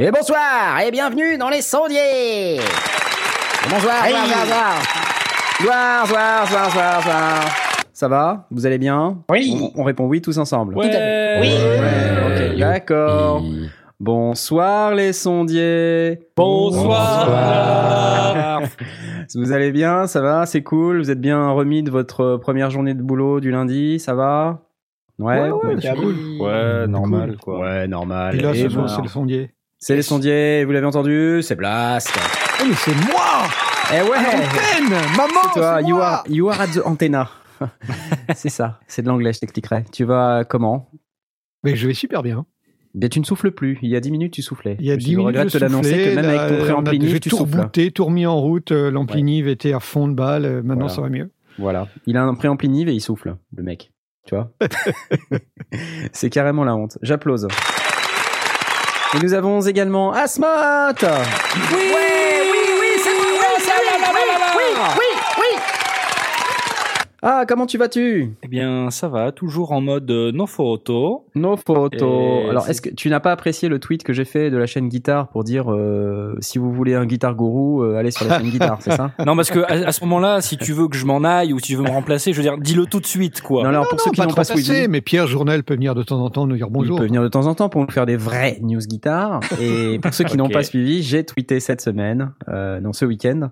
Et bonsoir et bienvenue dans les sondiers. Bonsoir, bonsoir, bonsoir, bonsoir, bonsoir, bonsoir, bonsoir, bonsoir. Ça va? Vous allez bien? Oui. On, on répond oui tous ensemble. Ouais. Oui. Ouais, ok, d'accord. Bonsoir les sondiers. Bonsoir. Vous allez bien? Ça va? C'est cool? Vous êtes bien remis de votre première journée de boulot du lundi? Ça va? Ouais, c'est cool. Ouais, normal quoi. Ouais, normal. Et là, Et ce soir, voilà. c'est le sondier. C'est les sondiers, vous l'avez entendu C'est Blast. Oh, mais c'est moi Eh ouais Antenne Maman C'est toi, you moi are, you are at the antenna. c'est ça, c'est de l'anglais, je t'expliquerai. Tu vas comment? Mais je vais super bien. Bien, tu ne souffles plus. Il y a 10 minutes, tu soufflais. Il y a Je 10 minutes, regrette je de l'annoncer que même là, avec ton on a- préampli J'ai tu tout souffles. rebooté, tout remis en route. euh, L'ampli Nive était à fond de balle. euh, Maintenant, Voilà. ça va mieux. Voilà. Il a un préampli et il souffle, le mec. Tu vois? C'est carrément la honte. J'applause. Et nous avons également Asmat Oui Oui, oui, oui, c'est moi, oui, c'est oui, oui, oui, oui, oui. Ah, comment tu vas-tu? Eh bien, ça va, toujours en mode euh, no photo. Nos photos. Et Alors, est-ce que tu n'as pas apprécié le tweet que j'ai fait de la chaîne Guitare pour dire euh, si vous voulez un guitare gourou, euh, allez sur la chaîne Guitare, c'est ça? Non, parce que à, à ce moment-là, si tu veux que je m'en aille ou si tu veux me remplacer, je veux dire, dis-le tout de suite, quoi. Non, alors pour ceux qui pas n'ont pas suivi, mais Pierre Journal peut venir de temps en temps nous dire bonjour. il peut venir de temps en temps pour nous faire des vrais news guitare. Et pour ceux qui n'ont pas suivi, j'ai tweeté cette semaine, euh, non ce week-end,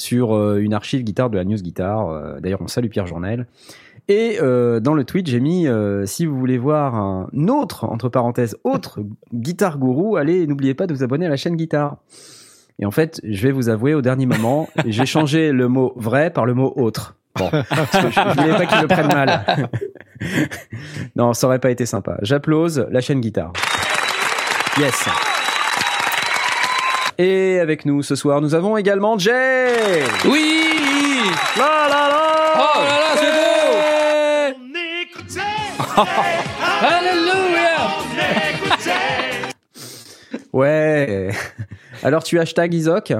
sur euh, une archive guitare de la news guitare. Euh, D'ailleurs, on salue Pierre Journel. Et euh, dans le tweet, j'ai mis euh, si vous voulez voir un autre entre parenthèses autre guitare gourou, allez n'oubliez pas de vous abonner à la chaîne guitare. Et en fait, je vais vous avouer au dernier moment, j'ai changé le mot vrai par le mot autre. Bon, parce que je, je voulais pas qu'ils le prennent mal. non, ça aurait pas été sympa. J'applause la chaîne guitare. Yes. Et avec nous ce soir, nous avons également Jay. Oui La la la. Oh là là, c'est beau Alléluia Ouais. Alors tu hashtag Isaac.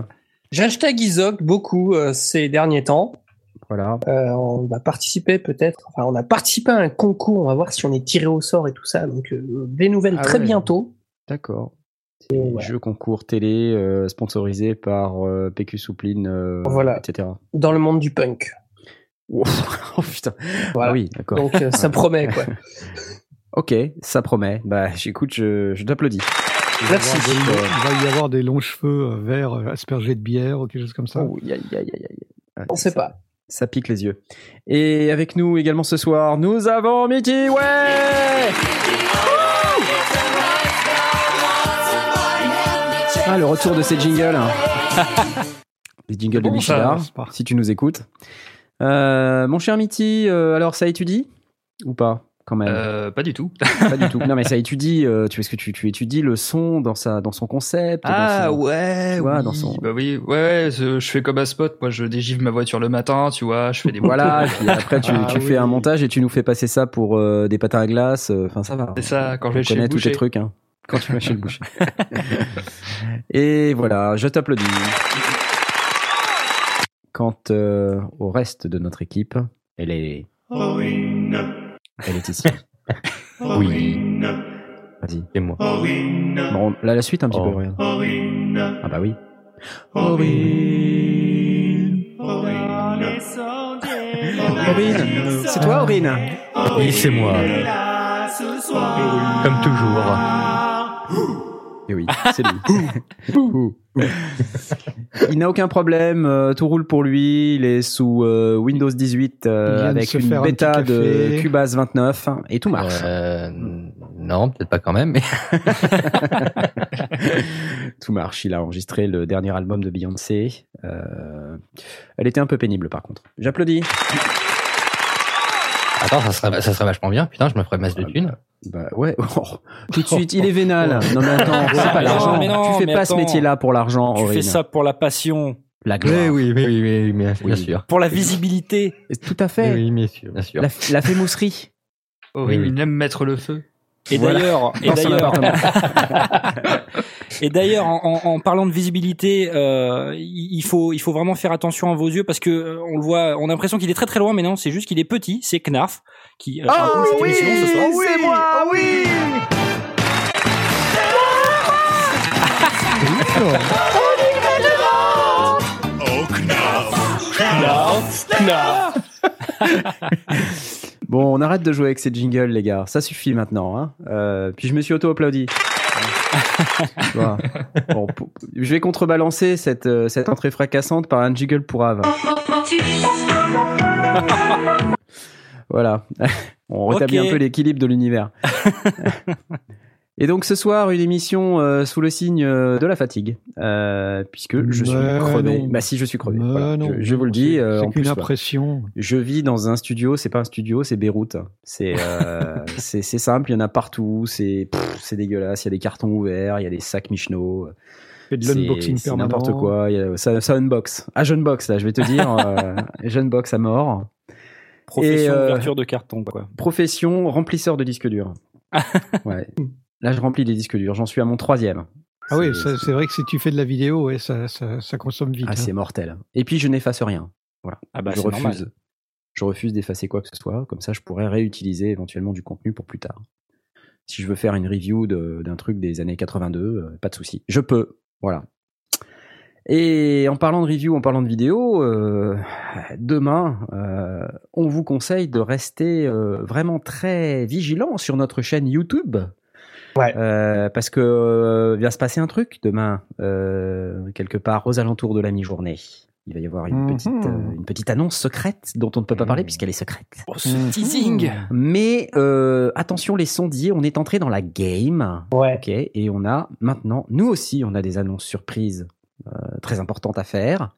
J'ai hashtag Isaac beaucoup euh, ces derniers temps. Voilà. Euh, on va participer peut-être, enfin on a participé à un concours, on va voir si on est tiré au sort et tout ça. Donc euh, des nouvelles Ah très ouais. bientôt. D'accord. Et voilà. Jeu concours télé euh, sponsorisé par euh, PQ Soupline, euh, Voilà. etc. Dans le monde du punk. oh putain. Voilà. Ah oui, d'accord. Donc euh, ça promet quoi. Ok, ça promet. Bah, j'écoute, je, je t'applaudis. Il va y Merci. des- Il va y avoir des longs cheveux euh, verts euh, aspergés de bière ou quelque chose comme ça. Oh, aïe, aïe, aïe, aïe, aïe. Ouais, On sait ça- pas. Ça pique les yeux. Et avec nous également ce soir, nous avons Mitty, ouais Ah, le retour de ces jingles. Les jingles de Bon, pas- si tu nous écoutes. Euh, mon cher Mitty, euh, alors ça étudie Ou pas quand même? Euh, pas du tout. Pas du tout. Non, mais ça étudie. euh, tu est-ce que tu, tu étudies le son dans sa dans son concept dans Ah son- ouais, tu vois, oui. dans son- Bah oui, ouais, ouais, je, je fais comme à Spot, moi je dégivre ma voiture le matin, tu vois, je fais des Voilà. puis après, tu, Ah tu fais un montage et tu nous fais passer ça pour euh, des patins à glace. euh, Enfin, ça va. C'est ça, quand je vais chez tous tes trucs. Hein, quand tu vas chez le boucher. et voilà, je t'applaudis. Quant euh, au reste de notre équipe, elle est. Elle est ici. Oui. Vas-y. Et moi. Bon, là, la suite un petit Oh. peu, regarde. Ah bah oui. Aurine, c'est toi Aurine Oui, c'est moi. Comme toujours. Et oui, c'est lui. Il n'a aucun problème, euh, tout roule pour lui, il est sous euh, Windows 18 euh, avec une un bêta de. Cubase 29 et tout marche. Euh, non, peut-être pas quand même, mais tout marche, il a enregistré le dernier album de Beyoncé. Euh, elle était un peu pénible par contre. J'applaudis. Attends, ça serait, ça serait vachement bien. Putain, je me ferais masse de thunes. Bah ouais, Oh, tout de suite, il est vénal. Non mais attends, c'est pas mais l'argent. mais tu fais mais pas ce métier-là pour l'argent, Tu fais ça pour la passion, La gloire. oui, oui, oui, oui, bien, bien Oui. sûr. pour la visibilité. Tout à fait. Oui, bien sûr. Bien sûr. La, la fémousserie. Oui, oui. il aime mettre le feu. Et Voilà. d'ailleurs, et d'ailleurs. et d'ailleurs, en, en- en parlant de visibilité, euh, il faut, il faut vraiment faire attention à vos yeux parce que euh, on le voit, on a l'impression qu'il est très très loin, mais non, c'est juste qu'il est petit. C'est Knarf qui. euh, raconte cette émission ce soir. c'est moi, oui. Bon, on arrête de jouer avec ces jingles, les gars. Ça suffit maintenant. Hein. Euh, puis je me suis auto-applaudi. Voilà. Bon, pour- je vais contrebalancer cette, euh, cette entrée fracassante par un jingle pour Ave. Voilà. On rétablit un peu l'équilibre de l'univers. Et donc ce soir, une émission euh, sous le signe euh, de la fatigue, euh, puisque je suis Mais crevé. non. Bah si, je suis crevé. Mais Voilà. non, je, je vous le dis. c'est- euh, plus, voilà. impression. Je vis dans un studio, c'est pas un studio, c'est Beyrouth. C'est euh, c'est c'est simple, il y en a partout, c'est dégueulasse, il y a des cartons ouverts, il y a des sacs Michelot. Et de C'est l'unboxing c'est permanent. n'importe quoi, il y a- ça, ça unbox. Ah, jeune box là, je vais te dire, euh, jeune box à mort. Profession Et, euh, d'ouverture de carton, quoi. Profession remplisseur de disques durs. ouais. Là, je remplis des disques durs, j'en suis à mon troisième. Ah oui, C'est- vrai que si tu fais de la vidéo, ouais, ça, ça, ça consomme vite. Ah, hein. c'est mortel. Et puis je n'efface rien. Voilà. Ah bah, je refuse. normal. Je refuse d'effacer quoi que ce soit. Comme ça, je pourrais réutiliser éventuellement du contenu pour plus tard. Si je veux faire une review de- d'un truc des années 82, euh, pas de souci. Je peux. Voilà. Et en parlant de review, en parlant de vidéo, euh, demain, euh, on vous conseille de rester euh, vraiment très vigilant sur notre chaîne YouTube. Ouais. Euh, parce que euh, il va se passer un truc demain, euh, quelque part aux alentours de la mi-journée. Il va y avoir une, Mhm. petite, euh, une petite annonce secrète dont on ne peut pas parler puisqu'elle est secrète. Oh, ce Mhm. teasing. Mais euh, attention les sondiers, on est entré dans la game. Ouais. Ok, et on a maintenant, nous aussi, on a des annonces surprises euh, très importantes à faire.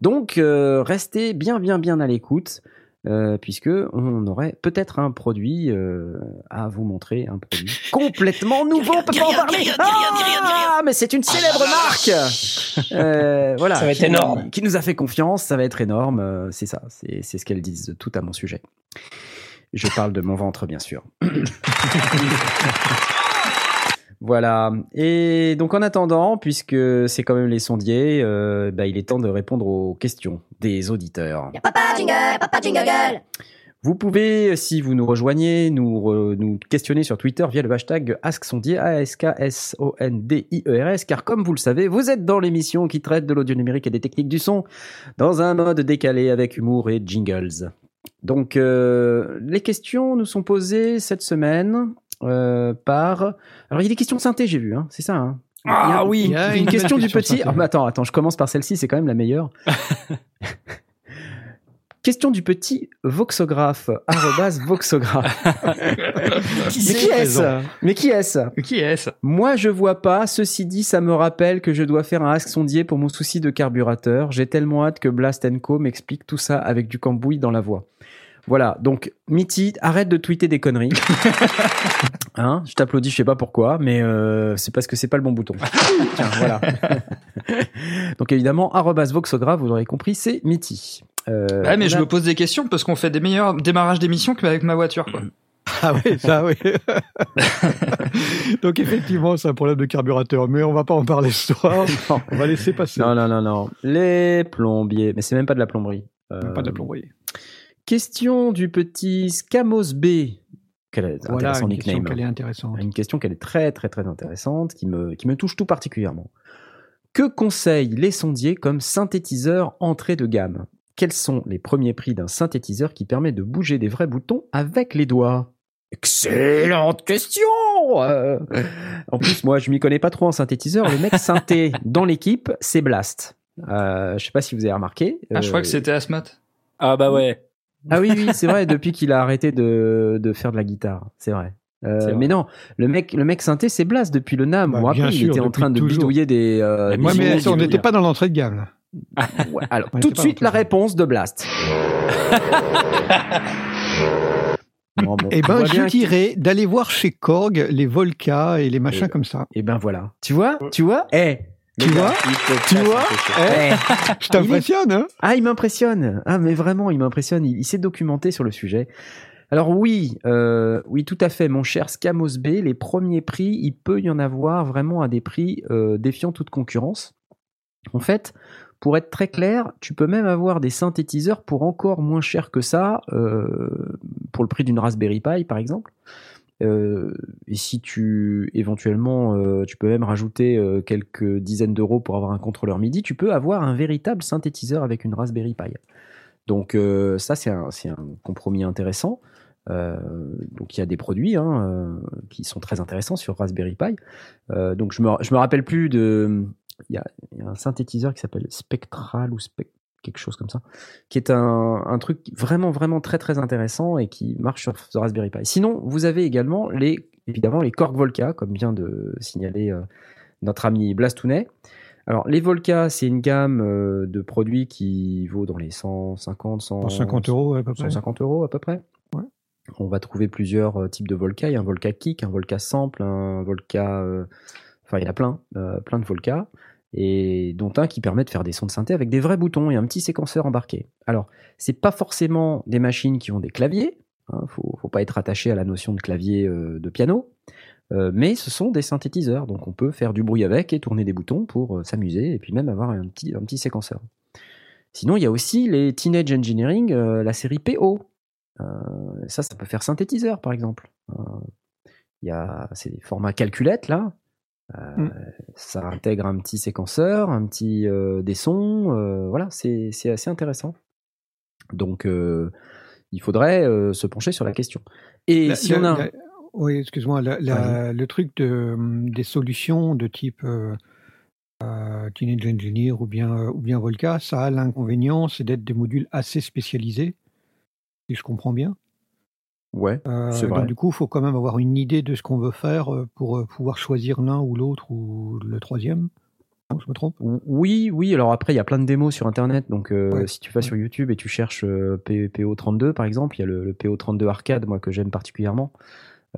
Donc, euh, restez bien, bien, bien à l'écoute, euh, puisque on aurait peut-être un produit euh, à vous montrer, un produit complètement nouveau. On peut pas en parler. Ah, mais c'est une célèbre marque. Euh, voilà, Ça va être énorme. Qui nous a fait confiance, ça va être énorme. euh, c'est ça, c'est c'est ce qu'elles disent tout à mon sujet. Je parle de mon ventre, bien sûr. Voilà. Et donc en attendant, puisque c'est quand même les sondiers, euh, bah, il est temps de répondre aux questions des auditeurs. Papa jingle, papa jingle. Vous pouvez, si vous nous rejoignez, nous, re- nous questionner sur Twitter via le hashtag AskSondier, A-S-K-S-O-N-D-I-E-R-S, E car comme vous le savez, vous êtes dans l'émission qui traite de l'audio numérique et des techniques du son, dans un mode décalé avec humour et jingles. Donc, euh, les questions nous sont posées cette semaine euh, par... Alors, il y a des questions de synthé, j'ai vu, hein, c'est ça hein Ah a- oui. Il y a une, une question du question petit. synthé. Ah, mais attends, attends, je commence par celle-ci, c'est quand même la meilleure. question du petit voxographe. arrobase voxographe. Qui Mais qui c'est est-ce? Mais qui est-ce? Qui est-ce? Moi, je vois pas. Ceci dit, ça me rappelle que je dois faire un ask sondier pour mon souci de carburateur. J'ai tellement hâte que Blast Co m'explique tout ça avec du cambouis dans la voix. Voilà, donc Mitty, arrête de tweeter des conneries. hein, je t'applaudis, je sais pas pourquoi, mais euh, c'est parce que c'est pas le bon bouton. Tiens, voilà. donc évidemment, arrobas voxographe, vous l'aurez compris, c'est Mitty. Euh, Ah mais je a- me pose des questions parce qu'on fait des meilleurs démarrages d'émission qu'avec ma voiture quoi. Ah oui, ça oui. Donc effectivement, c'est un problème de carburateur, mais on va pas en parler ce soir. On va laisser passer. Non, non, non, non. Les plombiers, mais c'est même pas de la plomberie. Euh, Pas de la plomberie. Question du petit Scamos B. Quel est Voilà intéressant une question nickname. qu'elle est intéressante. Une question qu'elle est très très très intéressante, qui me, qui me touche tout particulièrement. Que conseillent les sondiers comme synthétiseur entrée de gamme? Quels sont les premiers prix d'un synthétiseur qui permet de bouger des vrais boutons avec les doigts? Excellente question Euh, En plus, moi, je m'y connais pas trop en synthétiseur. Le mec synthé dans l'équipe, c'est Blast. Euh, je sais pas si vous avez remarqué. Ah je euh, crois que c'était Asmat. Ah bah ouais. Ah oui, oui, c'est vrai, depuis qu'il a arrêté de, de faire de la guitare, c'est vrai. Euh, mais non, le mec, le mec synthé, c'est Blast depuis le NAM. Bah, Moi, bien après, il sûr, était en train de toujours. bidouiller des. euh, Ouais, des Ouais, mais on n'était pas dans l'entrée de gamme. là. Ouais, alors, On tout de suite, la réponse de Blast. Bon, Eh ben, je dirais d'aller voir chez Korg les Volca et les machins Et- comme ça. Et ben voilà. Tu vois Tu vois? Eh Tu vois Tu vois. Eh. Je t'impressionne, hein Ah, il m'impressionne. Ah, mais vraiment, il m'impressionne. Il, il s'est documenté sur le sujet. Alors oui, euh, oui, tout à fait, mon cher Scamos B. Les premiers prix, il peut y en avoir vraiment à des prix euh, défiant toute concurrence. En fait, pour être très clair, tu peux même avoir des synthétiseurs pour encore moins cher que ça, euh, pour le prix d'une Raspberry Pi, par exemple. Euh, et si tu éventuellement, euh, tu peux même rajouter euh, quelques dizaines d'euros pour avoir un contrôleur MIDI, tu peux avoir un véritable synthétiseur avec une Raspberry Pi. Donc ça, c'est un, compromis intéressant. Donc il y a des produits hein, qui sont très intéressants sur Raspberry Pi. Donc je me, je me rappelle plus de, il y a, il y a un synthétiseur qui s'appelle Spectral ou Spec quelque chose comme ça, qui est un, un truc vraiment vraiment très très intéressant et qui marche sur, sur Raspberry Pi. Sinon, vous avez également les évidemment les Korg Volca, comme vient de signaler euh, notre ami Blastounet. Alors les Volca, c'est une gamme euh, de produits qui vaut dans les 150, 100, 150 euros à peu près. 150 euros à peu près. Ouais. On va trouver plusieurs euh, types de Volca. Il y a un Volca Kick, un Volca Sample, un Volca. Enfin, il y en a plein, plein de Volca. Et dont un qui permet de faire des sons de synthé avec des vrais boutons et un petit séquenceur embarqué. Alors, c'est pas forcément des machines qui ont des claviers. Hein, faut, faut pas être attaché à la notion de clavier euh, de piano. Euh, mais ce sont des synthétiseurs, donc on peut faire du bruit avec et tourner des boutons pour euh, s'amuser et puis même avoir un petit, séquenceur. Sinon, il y a aussi les Teenage Engineering, la série PO. Ça, ça peut faire synthétiseur, par exemple. Il y a des formats calculettes là. Mm. Ça intègre un petit séquenceur, un petit euh, des sons. euh, voilà, c'est assez intéressant. Donc, euh, il faudrait se pencher sur la question. Et La- si on a la- oui, excuse-moi, le truc de, hum, des solutions de type Teenage Engineer ou bien, ou bien Volca, ça a l'inconvénient, c'est d'être des modules assez spécialisés, si je comprends bien. Ouais, Euh, C'est vrai. donc du coup, il faut quand même avoir une idée de ce qu'on veut faire euh, pour euh, pouvoir choisir l'un ou l'autre ou le troisième. Je me trompe? Oui, oui. Alors après, il y a plein de démos sur Internet. Donc, euh, Ouais. si tu vas sur YouTube et tu cherches euh, P- PO32, par exemple, il y a le, le PO32 arcade, moi que j'aime particulièrement.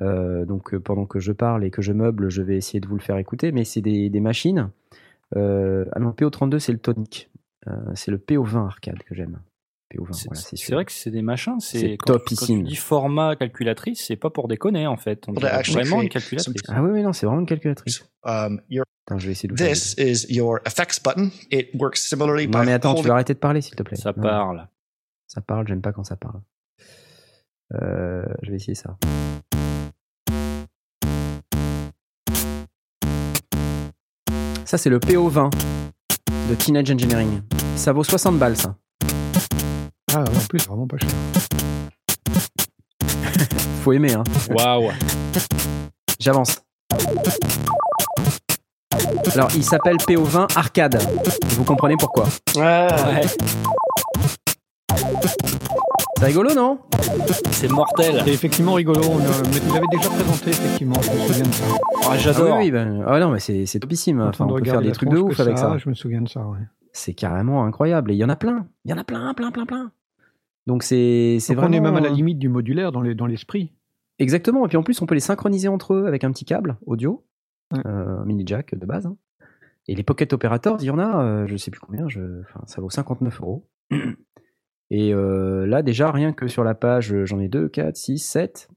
Euh, donc, pendant que je parle et que je meuble, je vais essayer de vous le faire écouter. Mais c'est des, des machines. Ah non, PO32, c'est le tonic. C'est le PO20 arcade que j'aime. PO20, C'est voilà, vrai que c'est des machins. C'est C'est quand, topissime. tu dis format calculatrice, c'est pas pour déconner en fait. On actually, vraiment une calculatrice. Ah oui, oui, non, c'est vraiment une calculatrice. Um, your, Attends, je vais essayer de this is your effects button. It works similarly. Non, mais attends, tu vas arrêter de parler, s'il te plaît. Ça Non, parle. Ça parle, j'aime pas quand ça parle. Euh, je vais essayer ça. Ça, c'est le PO20 de Teenage Engineering. Ça vaut 60 balles, ça. Ah, en plus, c'est vraiment pas cher. Faut aimer, hein. Waouh. J'avance. Alors, il s'appelle PO20 Arcade. Vous comprenez pourquoi. Ah, Ouais, C'est rigolo, non? C'est mortel. C'est effectivement rigolo, on tu l'avais déjà présenté, effectivement, je me souviens de ça. Ah, Ah J'adore. oui, oui, ben, ah non, mais c'est c'est topissime. En Enfin, on peut faire des trucs de ouf avec ça. Je me souviens de ça, ouais. C'est carrément incroyable. Et il y en a plein. Il y en a plein, plein, plein, plein. Donc c'est vraiment. on est même à la euh, limite du modulaire dans les- dans l'esprit. Exactement. Et puis en plus, on peut les synchroniser entre eux avec un petit câble audio, Ouais. euh, un mini jack de base. hein. Et les Pocket Operators, il y en a, euh, je sais plus combien, je... enfin, ça vaut 59 euros. Et euh, là, déjà, rien que sur la page, j'en ai 2, 4, 6, 7.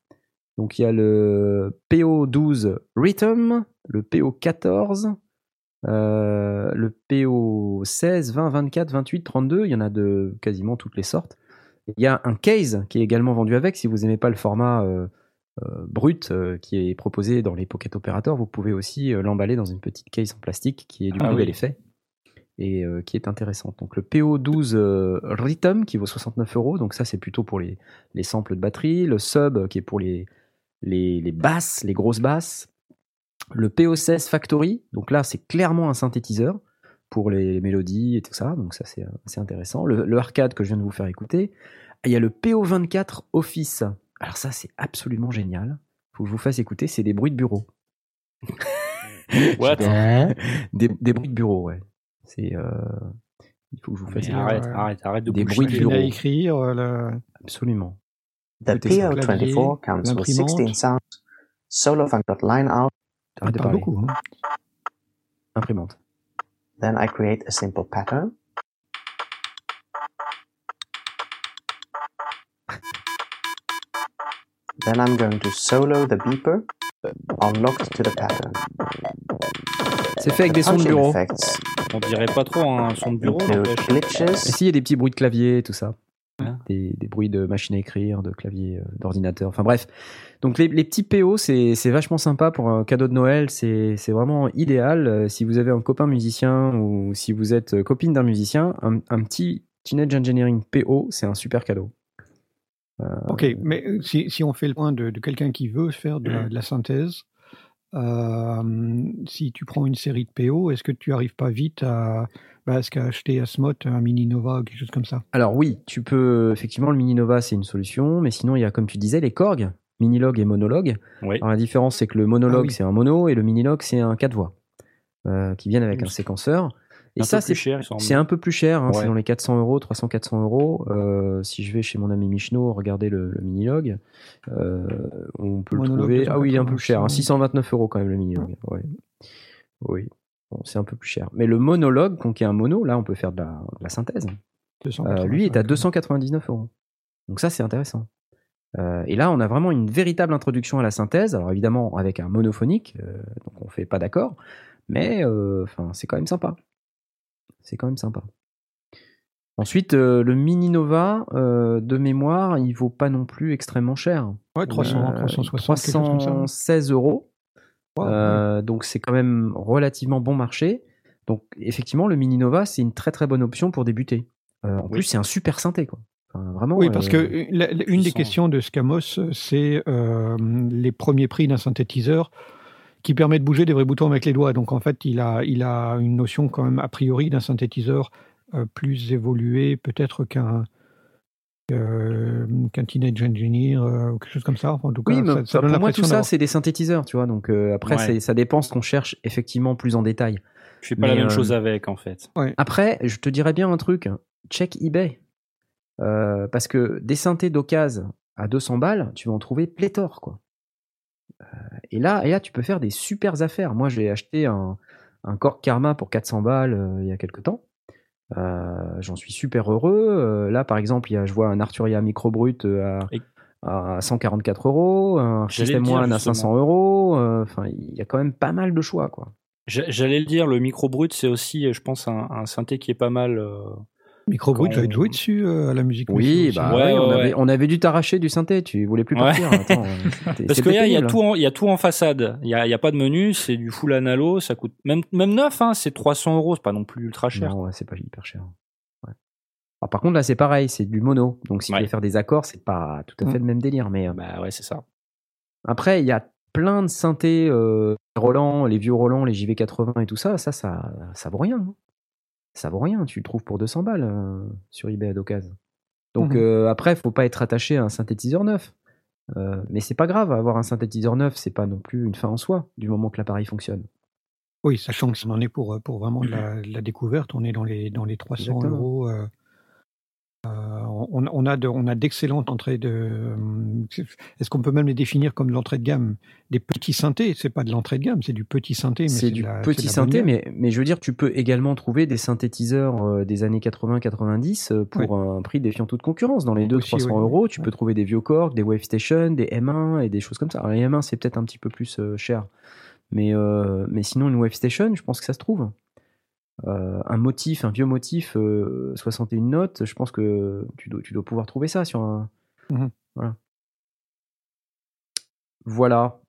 Donc il y a le PO12 Rhythm, le PO14, euh, le PO16, 20, 24, 28, 32. Il y en a de quasiment toutes les sortes. Il y a un case qui est également vendu avec. Si vous n'aimez pas le format euh, euh, brut euh, qui est proposé dans les Pocket Operators, vous pouvez aussi l'emballer dans une petite case en plastique qui est du Ah coup oui. bel effet et qui est intéressante. Donc le PO12 euh, Rhythm qui vaut 69 euros. Donc ça c'est plutôt pour les, les samples de batterie. Le Sub qui est pour les, les, les basses, les grosses basses. Le PO16 Factory. Donc là c'est clairement un synthétiseur pour les mélodies et tout ça. Donc ça c'est euh, c'est intéressant. Le, le arcade que je viens de vous faire écouter. Il y a le PO24 Office. Alors ça c'est absolument génial. Faut que je vous fasse écouter. C'est des bruits de bureau. What? Des, des bruits de bureau, ouais. C'est euh, il faut que je vous fasse Mais écouter. arrête, arrête, arrête de Des bruits de Il bureau. à écrire, euh, le- Absolument. The Écoutez ça. PO24 Clavier, counts with l'imprimante. 16 sounds. Got line out. Ça Arrête de parle parler. beaucoup. Hein. Imprimante. Then I create a simple pattern. Then I'm going to solo the beeper unlocked to the pattern. C'est fait avec des sons de bureau. effects On dirait pas trop un son de bureau. Et glitches, si, il y a des petits bruits de clavier, tout ça. Des, des bruits de machine à écrire, de clavier, euh, d'ordinateur. Enfin bref. Donc les, les petits PO, c'est vachement sympa pour un cadeau de Noël. C'est vraiment idéal. Euh, Si vous avez un copain musicien ou si vous êtes euh, copine d'un musicien, un, un petit Teenage Engineering PO, c'est un super cadeau. Ok, mais si, si on fait le point de, de quelqu'un qui veut faire de la, de la synthèse, euh, si tu prends une série de PO, est-ce que tu arrives pas vite à ce qu'à acheter à Smot un Mini Nova ou quelque chose comme ça? Alors oui, tu peux effectivement le Mini Nova, c'est une solution, mais sinon il y a comme tu disais les Korg, Minilog et Monolog. Oui. Alors la différence c'est que le Monolog Ah oui. c'est un mono et le Minilog c'est un 4 voix euh, qui viennent avec un séquenceur. Et Un ça peu plus c'est c'est un peu plus cher, hein, Ouais. c'est dans les 400 euros, 300-400 euros. Euh, si je vais chez mon ami Michno regarder le, le Minilog, euh, on peut le trouver. Ah oui, il est un peu plus cher, hein, 280. 629 euros quand même le Minilog. Ouais. Oui, bon, c'est un peu plus cher. Mais le Monolog, donc qui est un mono, là on peut faire de la, de la synthèse. Euh, lui est à 299 euros. Donc ça, c'est intéressant. Euh, et là, on a vraiment une véritable introduction à la synthèse. Alors évidemment, avec un monophonique, euh, donc on fait pas d'accord, mais enfin, c'est quand même sympa. C'est quand même sympa. Ensuite, le Mini Nova, de mémoire, il vaut pas non plus extrêmement cher. Ouais, 300, Euh, 360, quelque chose comme ça. 316 euros. Wow, Euh, Donc c'est quand même relativement bon marché. Donc effectivement, le Mini Nova, c'est une très très bonne option pour débuter. Euh, en Oui. plus, c'est un super synthé, quoi. Enfin, vraiment. Oui, parce euh, que la- la- une des questions de Scamos, euh, c'est euh, les premiers prix d'un synthétiseur qui permet de bouger des vrais boutons avec les doigts. Donc en fait, il a, il a une notion quand même a priori d'un synthétiseur euh, plus évolué peut-être qu'un euh, qu'un Teenage Engineer euh, ou quelque chose comme ça. Enfin, en tout cas, Oui, mais ça, ça pour donne moi, tout ça, c'est des synthétiseurs, tu vois. Donc euh, après, Ouais. ça dépend ce qu'on cherche effectivement plus en détail. Je fais pas Mais, la même euh, chose avec, en fait. Après, je te dirais bien un truc. Check eBay. Euh, parce que des synthés d'occasion à 200 balles, tu vas en trouver pléthore, quoi. Euh, et là, et là, tu peux faire des super affaires. Moi, j'ai acheté un, un Korg Karma pour 400 balles euh, il y a quelques temps. Euh, J'en suis super heureux. Euh, là, par exemple, il y a, je vois un Arturia Micro Brut euh, Et- à, à 144 euros, un System le dire, One à justement. 500 euros. Enfin, il y a quand même pas mal de choix, quoi. J'a- J'allais le dire, le micro brut, c'est aussi, je pense, un, un synthé qui est pas mal. Micro Brut, quand j'avais on- joué dessus euh, à la musique. Oui, aussi. bah Ouais, ouais, on, ouais, avait, ouais. on avait dû t'arracher du synthé, tu voulais plus Ouais. partir. Attends, euh, Parce c'était qu'il y, a- il y a tout en, il y a tout en façade. Il y a, y a pas de menu, c'est du full analo, ça coûte même même neuf, hein, c'est 300 euros, c'est pas non plus ultra cher. Non, ouais, c'est pas hyper cher. Ouais. Alors, par contre, là, c'est pareil, c'est du mono. Donc, si Ouais. tu veux faire des accords, c'est pas tout à fait Mm. le même délire. Mais euh, Bah ouais, c'est ça. après, il y a plein de synthés euh, Roland, les vieux Roland, les JV80 et tout ça. Ça, ça, ça vaut rien. hein. Ça vaut rien. Tu le trouves pour 200 balles euh, sur eBay à d'occasion. Donc, Mhm. euh, après, faut pas être attaché à un synthétiseur neuf. Euh, mais c'est pas grave, avoir un synthétiseur neuf, c'est pas non plus une fin en soi, du moment que l'appareil fonctionne. Oui, sachant que ça en est pour, pour vraiment de la, de la découverte, on est dans les, dans les 300 Exactement. euros. euh, on, on a de- on a d'excellentes entrées de. euh, Est-ce qu'on peut même les définir comme de l'entrée de gamme? Des petits synthés, c'est pas de l'entrée de gamme, c'est du petit synthé. mais C'est du la- petit synthé, mais, mais je veux dire, tu peux également trouver des synthétiseurs euh, des années 80-90 euh, pour un prix défiant toute concurrence. Dans les 200-300 Aussi, oui. euros, tu Ouais. peux trouver des vieux Korg, des Wave Station, des M1 et des choses comme ça. Alors, les M1, c'est peut-être un petit peu plus euh, cher. Mais, euh, mais sinon, une Wave Station, je pense que ça se trouve. Euh, un motif, un vieux motif, euh, 61 notes, je pense que tu dois, tu dois pouvoir trouver ça sur un. Mhm. Voilà. Voilà.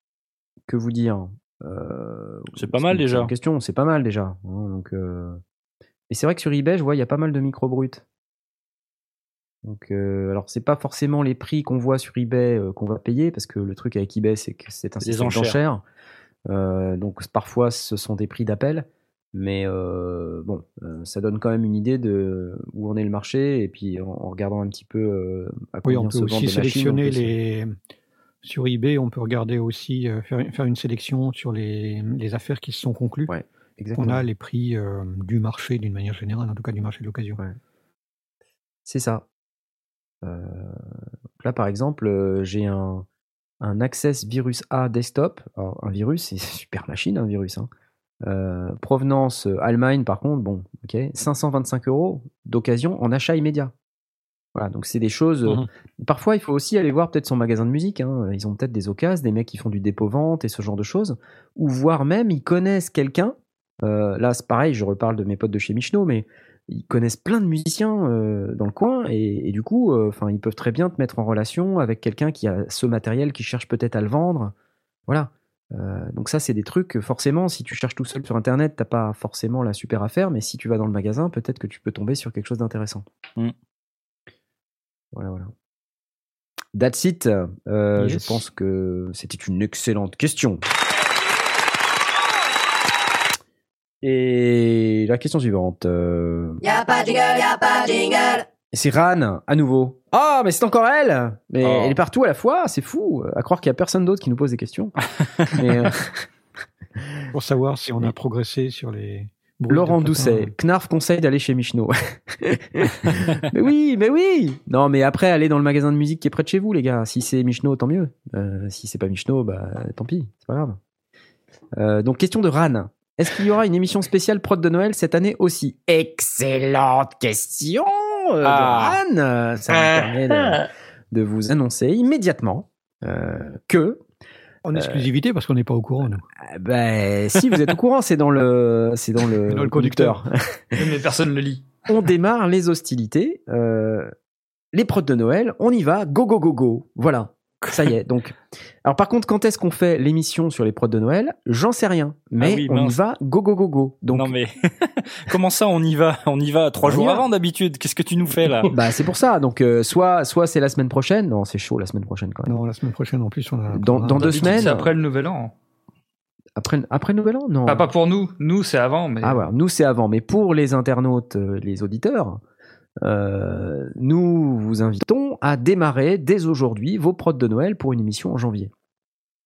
Que vous dire Euh, C'est pas mal déjà. Question, c'est pas mal déjà. hein, donc, euh, Et c'est vrai que sur eBay, je vois, il y a pas mal de micro bruts. Donc, alors c'est pas forcément les prix qu'on voit sur eBay qu'on va payer, parce que le truc avec eBay, c'est que c'est un système enchères. d'enchères. Donc parfois, ce sont des prix d'appel. Mais euh, bon, euh, ça donne quand même une idée de où en est le marché et puis en, en regardant un petit peu euh, à Oui, on peut aussi on sélectionner les. Sur eBay, on peut regarder aussi, euh, faire, faire une sélection sur les, les affaires qui se sont conclues. Ouais, On exactement. a les prix du marché d'une manière générale, en tout cas du marché de l'occasion. C'est ça. Là, par exemple, j'ai un, un Access Virus A desktop. Alors, un virus, c'est super machine, un virus. hein. Euh, provenance euh, Allemagne, par contre, bon, ok, 525 euros d'occasion en achat immédiat. Voilà, donc c'est des choses. euh, Mhm. Parfois, il faut aussi aller voir peut-être son magasin de musique. hein. Ils ont peut-être des occasions, des mecs qui font du dépôt-vente et ce genre de choses. Ou voire même, ils connaissent quelqu'un. Euh, là, c'est pareil, je reparle de mes potes de chez Michno, mais ils connaissent plein de musiciens euh, dans le coin et, et du coup, enfin, ils peuvent très bien te mettre en relation avec quelqu'un qui a ce matériel, qui cherche peut-être à le vendre. Voilà. Euh, donc ça, c'est des trucs. que, Forcément, si tu cherches tout seul sur Internet, t'as pas forcément la super affaire, mais si tu vas dans le magasin, peut-être que tu peux tomber sur quelque chose d'intéressant. Mm. Voilà, voilà. That's it. Euh, Yes. Je pense que c'était une excellente question. Et la question suivante. euh, Y'a pas de jingle, y'a pas de jingle. C'est Ran, à nouveau. Ah, mais c'est encore elle Mais Oh. elle est partout à la fois, c'est fou. À croire qu'il y a personne d'autre qui nous pose des questions. Mais, euh, Pour savoir si on a progressé sur les. Laurent. Doucet, Knarf conseille d'aller chez Michno. mais oui, mais oui Non, mais après, allez dans le magasin de musique qui est près de chez vous, les gars. Si c'est Michno, tant mieux. Euh, si c'est pas Michno, bah tant pis, c'est pas grave. Euh, donc, question de Ran. Est-ce qu'il y aura une émission spéciale prod de Noël cette année aussi? Excellente question euh, Ah. de Ran Ça me permet de, de vous annoncer immédiatement euh, que En exclusivité parce qu'on n'est pas au courant. nous. euh, ben, si vous êtes au courant, c'est dans le, c'est dans le, Dans le conducteur. Mais personne le lit. on démarre les hostilités, euh, les prods de Noël, on y va, go go go go, voilà, ça y est. Donc, alors par contre, quand est-ce qu'on fait l'émission sur les prods de Noël? J'en sais rien, mais Ah oui, on y va, go go go go. Donc, non mais comment ça on y va? On y va trois On y jours va. avant d'habitude. Qu'est-ce que tu nous fais là? Bah c'est pour ça. Donc, euh, soit, soit c'est la semaine prochaine. Non, c'est chaud la semaine prochaine quand même. Non, la semaine prochaine en plus on a. Dans- deux semaines. C'est après le nouvel an. Après, après le Nouvel An, non. Pas, pas pour nous. Nous, c'est avant. Mais Ah voilà, nous c'est avant, mais pour les internautes, euh, les auditeurs, euh, nous vous invitons à démarrer dès aujourd'hui vos prods de Noël pour une émission en janvier.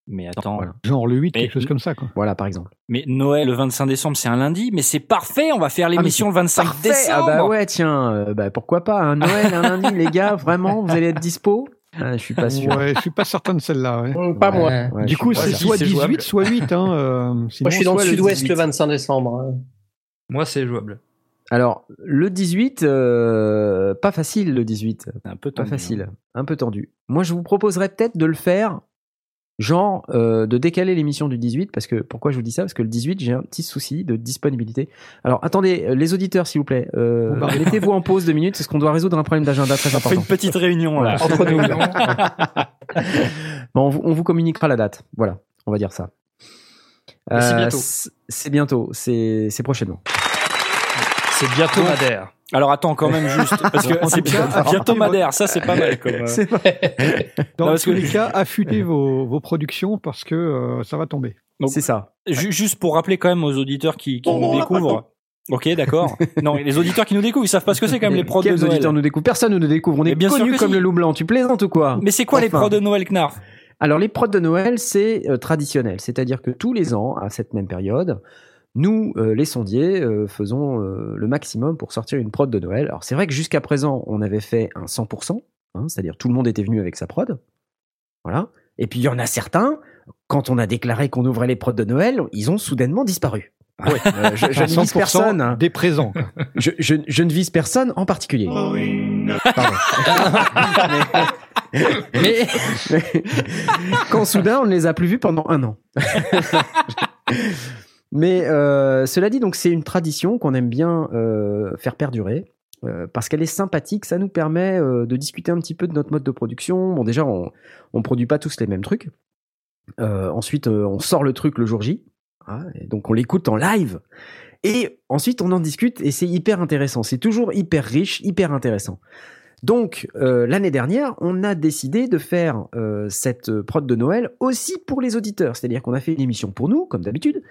Mais attends. Voilà. Genre le 8, Mais- quelque chose comme ça. Quoi. Voilà, par exemple. Mais Noël le 25 décembre c'est un lundi. Mais c'est parfait. On va faire l'émission le 25 Parfait. décembre. Ah bah ouais, tiens, euh, bah pourquoi pas un Noël, un lundi, les gars, vraiment, vous allez être dispo? Ah, Je suis pas sûr. Ouais, je suis pas certain de celle-là. ouais. Hum, Pas moi. Ouais. Ouais, du coup, c'est si, soit c'est 18, jouable. soit 8. Hein, euh, Moi, je suis dans le sud-ouest 18. le 25 décembre. hein. moi, c'est jouable. Alors, le 18, euh, pas facile le 18. C'est un peu Pas facile, un peu tendu. Moi, je vous proposerais peut-être de le faire, genre euh, de décaler l'émission du 18, parce que pourquoi je vous dis ça? Parce que le 18, j'ai un petit souci de disponibilité. Alors, attendez, euh, les auditeurs, s'il vous plaît, euh, barrez. mettez-vous en pause deux minutes, parce qu'on doit résoudre un problème d'agenda très On fait une important. petite réunion là. Entre nous. Bon, on, vous, on vous communiquera la date. Voilà, on va dire ça. Mais c'est bientôt. c'est- bientôt, c'est prochainement. C'est bientôt Madère. Alors attends quand même juste parce que c'est bien, bientôt Madère. Ça c'est pas mal comme. euh, C'est vrai. Dans Non, tous que- les cas, affûtez vos, vos productions parce que euh, ça va tomber. Donc, C'est ça. Ju- Juste pour rappeler quand même aux auditeurs qui, qui nous découvrent. Ok, d'accord. non, les auditeurs qui nous découvrent, ils savent pas ce que c'est quand même les prods de Quels Noël. auditeurs nous découvrent? Personne ne nous découvre. On est bien sûr connu que comme si. le loup blanc. Tu plaisantes ou quoi? Mais c'est quoi les prods de Noël Knarf? Alors les prods de Noël, c'est euh, traditionnel, c'est-à-dire que tous les ans, à cette même période, nous, euh, les sondiers, euh, faisons euh, le maximum pour sortir une prod de Noël. Alors c'est vrai que jusqu'à présent, on avait fait un 100%, hein, c'est-à-dire tout le monde était venu avec sa prod. Voilà. Et puis il y en a certains, quand on a déclaré qu'on ouvrait les prods de Noël, ils ont soudainement disparu. Euh, je, je ne vise 100% personne. hein. des présents. Je, je- je ne vise personne en particulier. Pardon. mais, mais- quand soudain on ne les a plus vus pendant un an. mais euh, cela dit, donc c'est une tradition qu'on aime bien euh, faire perdurer. euh, parce qu'elle est sympathique, ça nous permet de discuter un petit peu de notre mode de production. Bon, déjà, on ne produit pas tous les mêmes trucs. Ensuite, on sort le truc le jour J. hein, donc, on l'écoute en live. Et ensuite, on en discute et c'est hyper intéressant. C'est toujours hyper riche, hyper intéressant. Donc, l'année dernière, on a décidé de faire cette prod de Noël aussi pour les auditeurs. C'est-à-dire qu'on a fait une émission pour nous, comme d'habitude.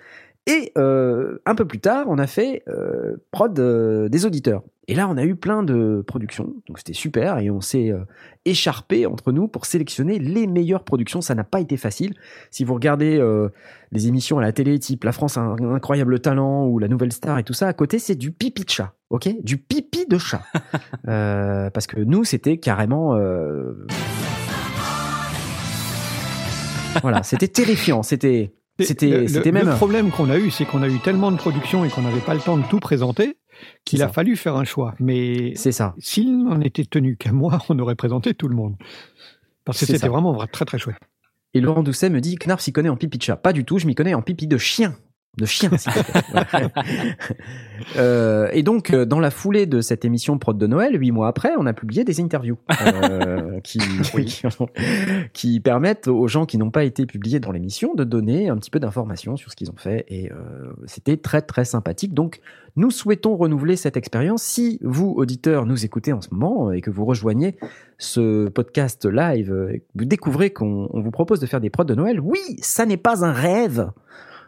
Et euh, un peu plus tard, on a fait euh, prod euh, des auditeurs. Et là, on a eu plein de productions. Donc, c'était super. Et on s'est euh, écharpé entre nous pour sélectionner les meilleures productions. Ça n'a pas été facile. Si vous regardez euh, les émissions à la télé, type La France a un incroyable talent ou La Nouvelle Star et tout ça, à côté, c'est du pipi de chat. Ok? Du pipi de chat. Euh, parce que nous, c'était carrément. euh, voilà, c'était terrifiant. C'était, c'était, même. le problème qu'on a eu, c'est qu'on a eu tellement de production et qu'on n'avait pas le temps de tout présenter qu'il a ça. fallu faire un choix. Mais C'est ça. s'il n'en était tenu qu'à moi, on aurait présenté tout le monde. Parce que c'était vraiment vra- très très chouette. Et Laurent Doucet me dit Knarf s'y connaît en pipi de chat. Pas du tout, je m'y connais en pipi de chien. De chien. Euh, et donc, euh, dans la foulée de cette émission Prod de Noël, huit mois après, on a publié des interviews euh, qui, qui, qui permettent aux gens qui n'ont pas été publiés dans l'émission de donner un petit peu d'informations sur ce qu'ils ont fait. Et euh, c'était très très sympathique. Donc, nous souhaitons renouveler cette expérience. Si vous, auditeurs, nous écoutez en ce moment et que vous rejoignez ce podcast live, euh, vous découvrez qu'on on vous propose de faire des prods de Noël. Oui, ça n'est pas un rêve.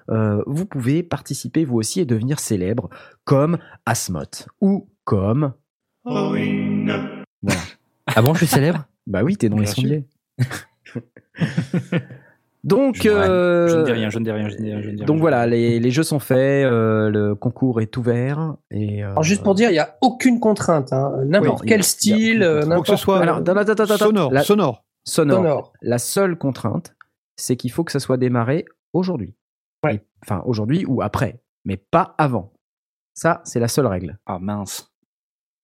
Euh, vous pouvez participer vous aussi et devenir célèbre comme Asmoth ou comme Ah bon, je suis célèbre? Bah oui, t'es dans les Bien sondiers. Donc, Je, euh, je ne dis rien, je ne dis rien, je ne dis rien. je ne dis donc rien. voilà, les, les jeux sont faits, euh, le concours est ouvert et. euh, Alors juste pour dire, il n'y a aucune contrainte. hein. N'importe Oui, y a- quel a style, aucune euh, que ce n'importe soit Alors, sonore, La- sonore. sonore. sonore. La seule contrainte, c'est qu'il faut que ça soit démarré aujourd'hui. Ouais. Et- Enfin, aujourd'hui ou après, mais pas avant. Ça, c'est la seule règle. Ah mince.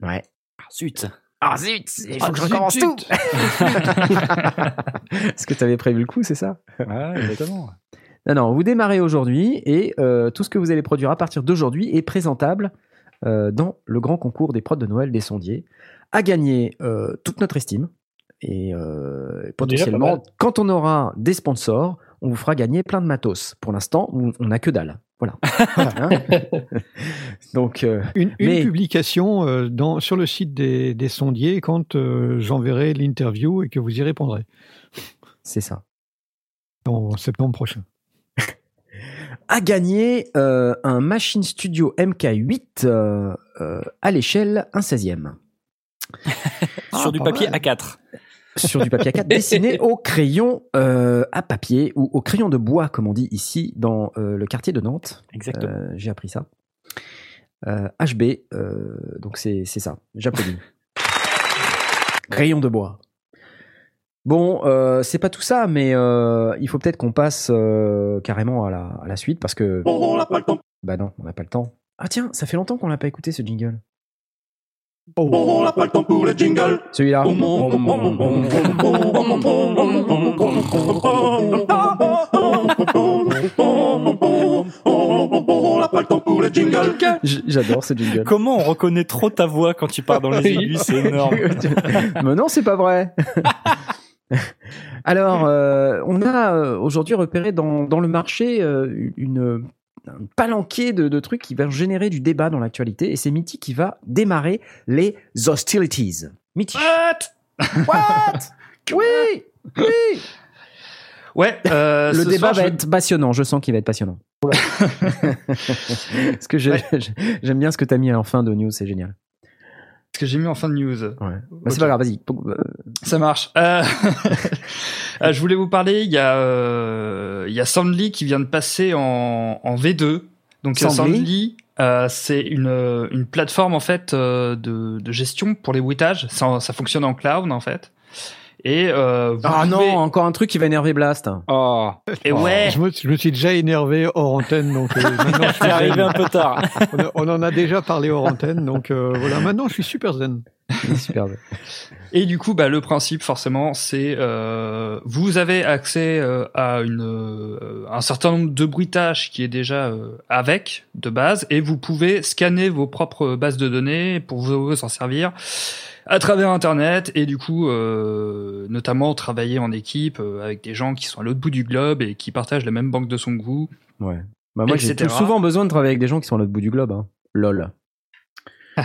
Ouais. Ah, zut. Ah zut, il faut Ah, que je zut, recommence zut. tout. Est-ce que tu avais prévu le coup, c'est ça? Ouais, exactement. Non, non, vous démarrez aujourd'hui et euh, tout ce que vous allez produire à partir d'aujourd'hui est présentable euh, dans le grand concours des prods de Noël des sondiers, à gagner euh, toute notre estime. Et euh, potentiellement, quand on aura des sponsors, on vous fera gagner plein de matos. Pour l'instant, on n'a que dalle. Voilà. Hein Donc, euh, Une, une Mais- publication euh, dans, sur le site des, des sondiers quand euh, j'enverrai l'interview et que vous y répondrez c'est ça. en septembre prochain. À gagner euh, un Machine Studio MK8 euh, euh, à l'échelle 1 16e. Sur du pas papier mal. A4. Sur du papier A4 dessiné au crayon euh, à papier ou au crayon de bois, comme on dit ici dans euh, le quartier de Nantes. Exactement. Euh, J'ai appris ça. Euh, HB, euh, donc c'est c'est ça. J'applaudis. crayon de bois. Bon, euh, c'est pas tout ça, mais euh, il faut peut-être qu'on passe euh, carrément à la, à la suite parce que. Bah non, on n'a pas le temps. Ah tiens, ça fait longtemps qu'on l'a pas écouté ce jingle. Oh, Celui-là. J- J'adore ce jingle. Comment on reconnaît trop ta voix quand tu pars dans les aigus C'est énorme. Mais non, c'est pas vrai. Alors, euh, on a euh, aujourd'hui repéré dans, dans le marché euh, une, un palanquet de, de trucs qui va générer du débat dans l'actualité, et c'est Mitty qui va démarrer les hostilities. Mitty. What? Oui Oui Ouais, euh, Le débat soir, va je- être passionnant, je sens qu'il va être passionnant. Parce que j'ai- j'ai- j'aime bien ce que tu as mis en fin de news, c'est génial. Ce que j'ai mis en fin de news. Ouais. Bah. C'est pas grave, vas-y. Euh, Ça marche. Euh, euh, je voulais vous parler, il y a, euh, il y a Sandly qui vient de passer en, en V2. Donc euh, Sandly Sandly, euh, c'est une, une plateforme en fait euh, de, de gestion pour les bruitages. Ça, ça fonctionne en cloud en fait. Et euh, vous Ah pouvez- non, encore un truc qui va énerver Blast. Oh, Et ouais. Je me, je me suis déjà énervé hors antenne, donc euh, maintenant je suis c'est arrivé zen. un peu tard. on, en a déjà parlé hors antenne, donc euh, voilà, maintenant je suis super zen. Super. Et du coup, bah, le principe, forcément, c'est euh, vous avez accès euh, à une, euh, un certain nombre de bruitages qui est déjà euh, avec de base, et vous pouvez scanner vos propres bases de données pour vous en servir à travers Internet, et du coup, euh, notamment travailler en équipe euh, avec des gens qui sont à l'autre bout du globe et qui partagent la même banque de son goût. Ouais. Bah moi, j'ai souvent besoin de travailler avec des gens qui sont à l'autre bout du globe. Hein. Lol.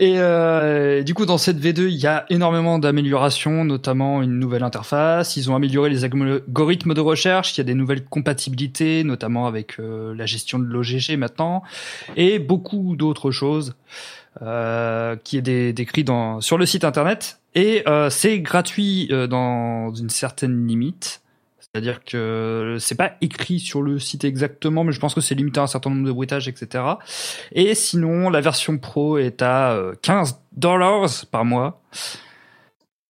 Et euh, du coup, dans cette V2, il y a énormément d'améliorations, notamment une nouvelle interface. Ils ont amélioré les algorithmes de recherche. Il y a des nouvelles compatibilités, notamment avec euh, la gestion de l'OGG maintenant, et beaucoup d'autres choses euh, qui est dé- décrit sur le site internet. Et euh, c'est gratuit euh, dans une certaine limite. C'est-à-dire que c'est pas écrit sur le site exactement, mais je pense que c'est limité à un certain nombre de bruitages, etc. Et sinon, la version pro est à euh, 15 dollars par mois.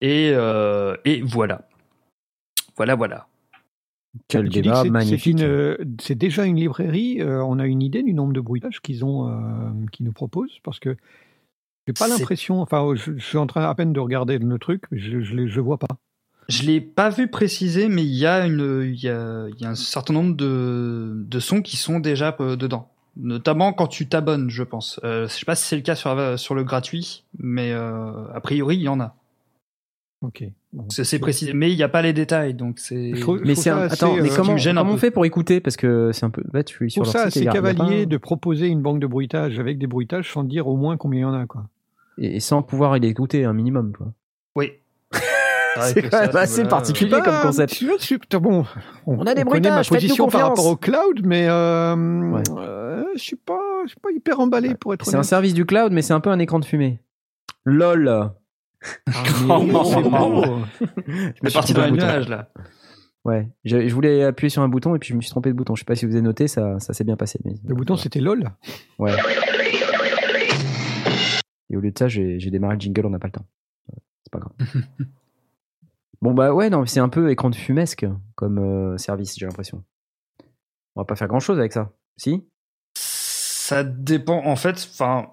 Et, et voilà. Voilà, voilà. Quel Tu débat magnifique. C'est déjà une librairie. euh, on a une idée du nombre de bruitages qu'ils ont, euh, qu'ils nous proposent, parce que j'ai pas l'impression. Enfin, je, je suis en train à peine de regarder le truc, mais je, je, je vois pas. Je l'ai pas vu préciser, mais il y a une, il y a, y a un certain nombre de, de sons qui sont déjà euh, dedans. Notamment quand tu t'abonnes, je pense. Euh, je sais pas si c'est le cas sur, sur le gratuit, mais a priori il y en a. Ok. Bon. C'est précisé, mais il n'y a pas les détails, donc c'est. Mais c'est un... attends, mais euh, comment, comment on peu. fait pour écouter Parce que c'est un peu. Ouais, tu es sur ça, c'est cavalier pas- de proposer une banque de bruitage avec des bruitages sans dire au moins combien il y en a, quoi. Et et sans pouvoir y écouter un minimum. Quoi. Oui. C'est quand même assez particulier Bah, comme concept. tu vois, c'est- bon, on, On a des ma bruitages, faites-nous position par rapport au cloud, mais euh, Ouais. euh, je suis pas, je suis pas hyper emballé pour être C'est un service du cloud, mais c'est un peu un écran de fumée. LOL Ah, Oh, c'est beau. Je me parti dans bouton. nuages là. Ouais, je, je voulais appuyer sur un bouton et puis je me suis trompé de bouton. Je sais pas si vous avez noté, ça, ça s'est bien passé. Mais... Le bouton, c'était LOL. Ouais. Et au lieu de ça, j'ai j'ai démarré le jingle, on n'a pas le temps. C'est pas grave. bon, bah ouais, non, c'est un peu écran de fumesque comme euh, service, j'ai l'impression. On va pas faire grand chose avec ça. Si? Ça dépend. En fait, enfin,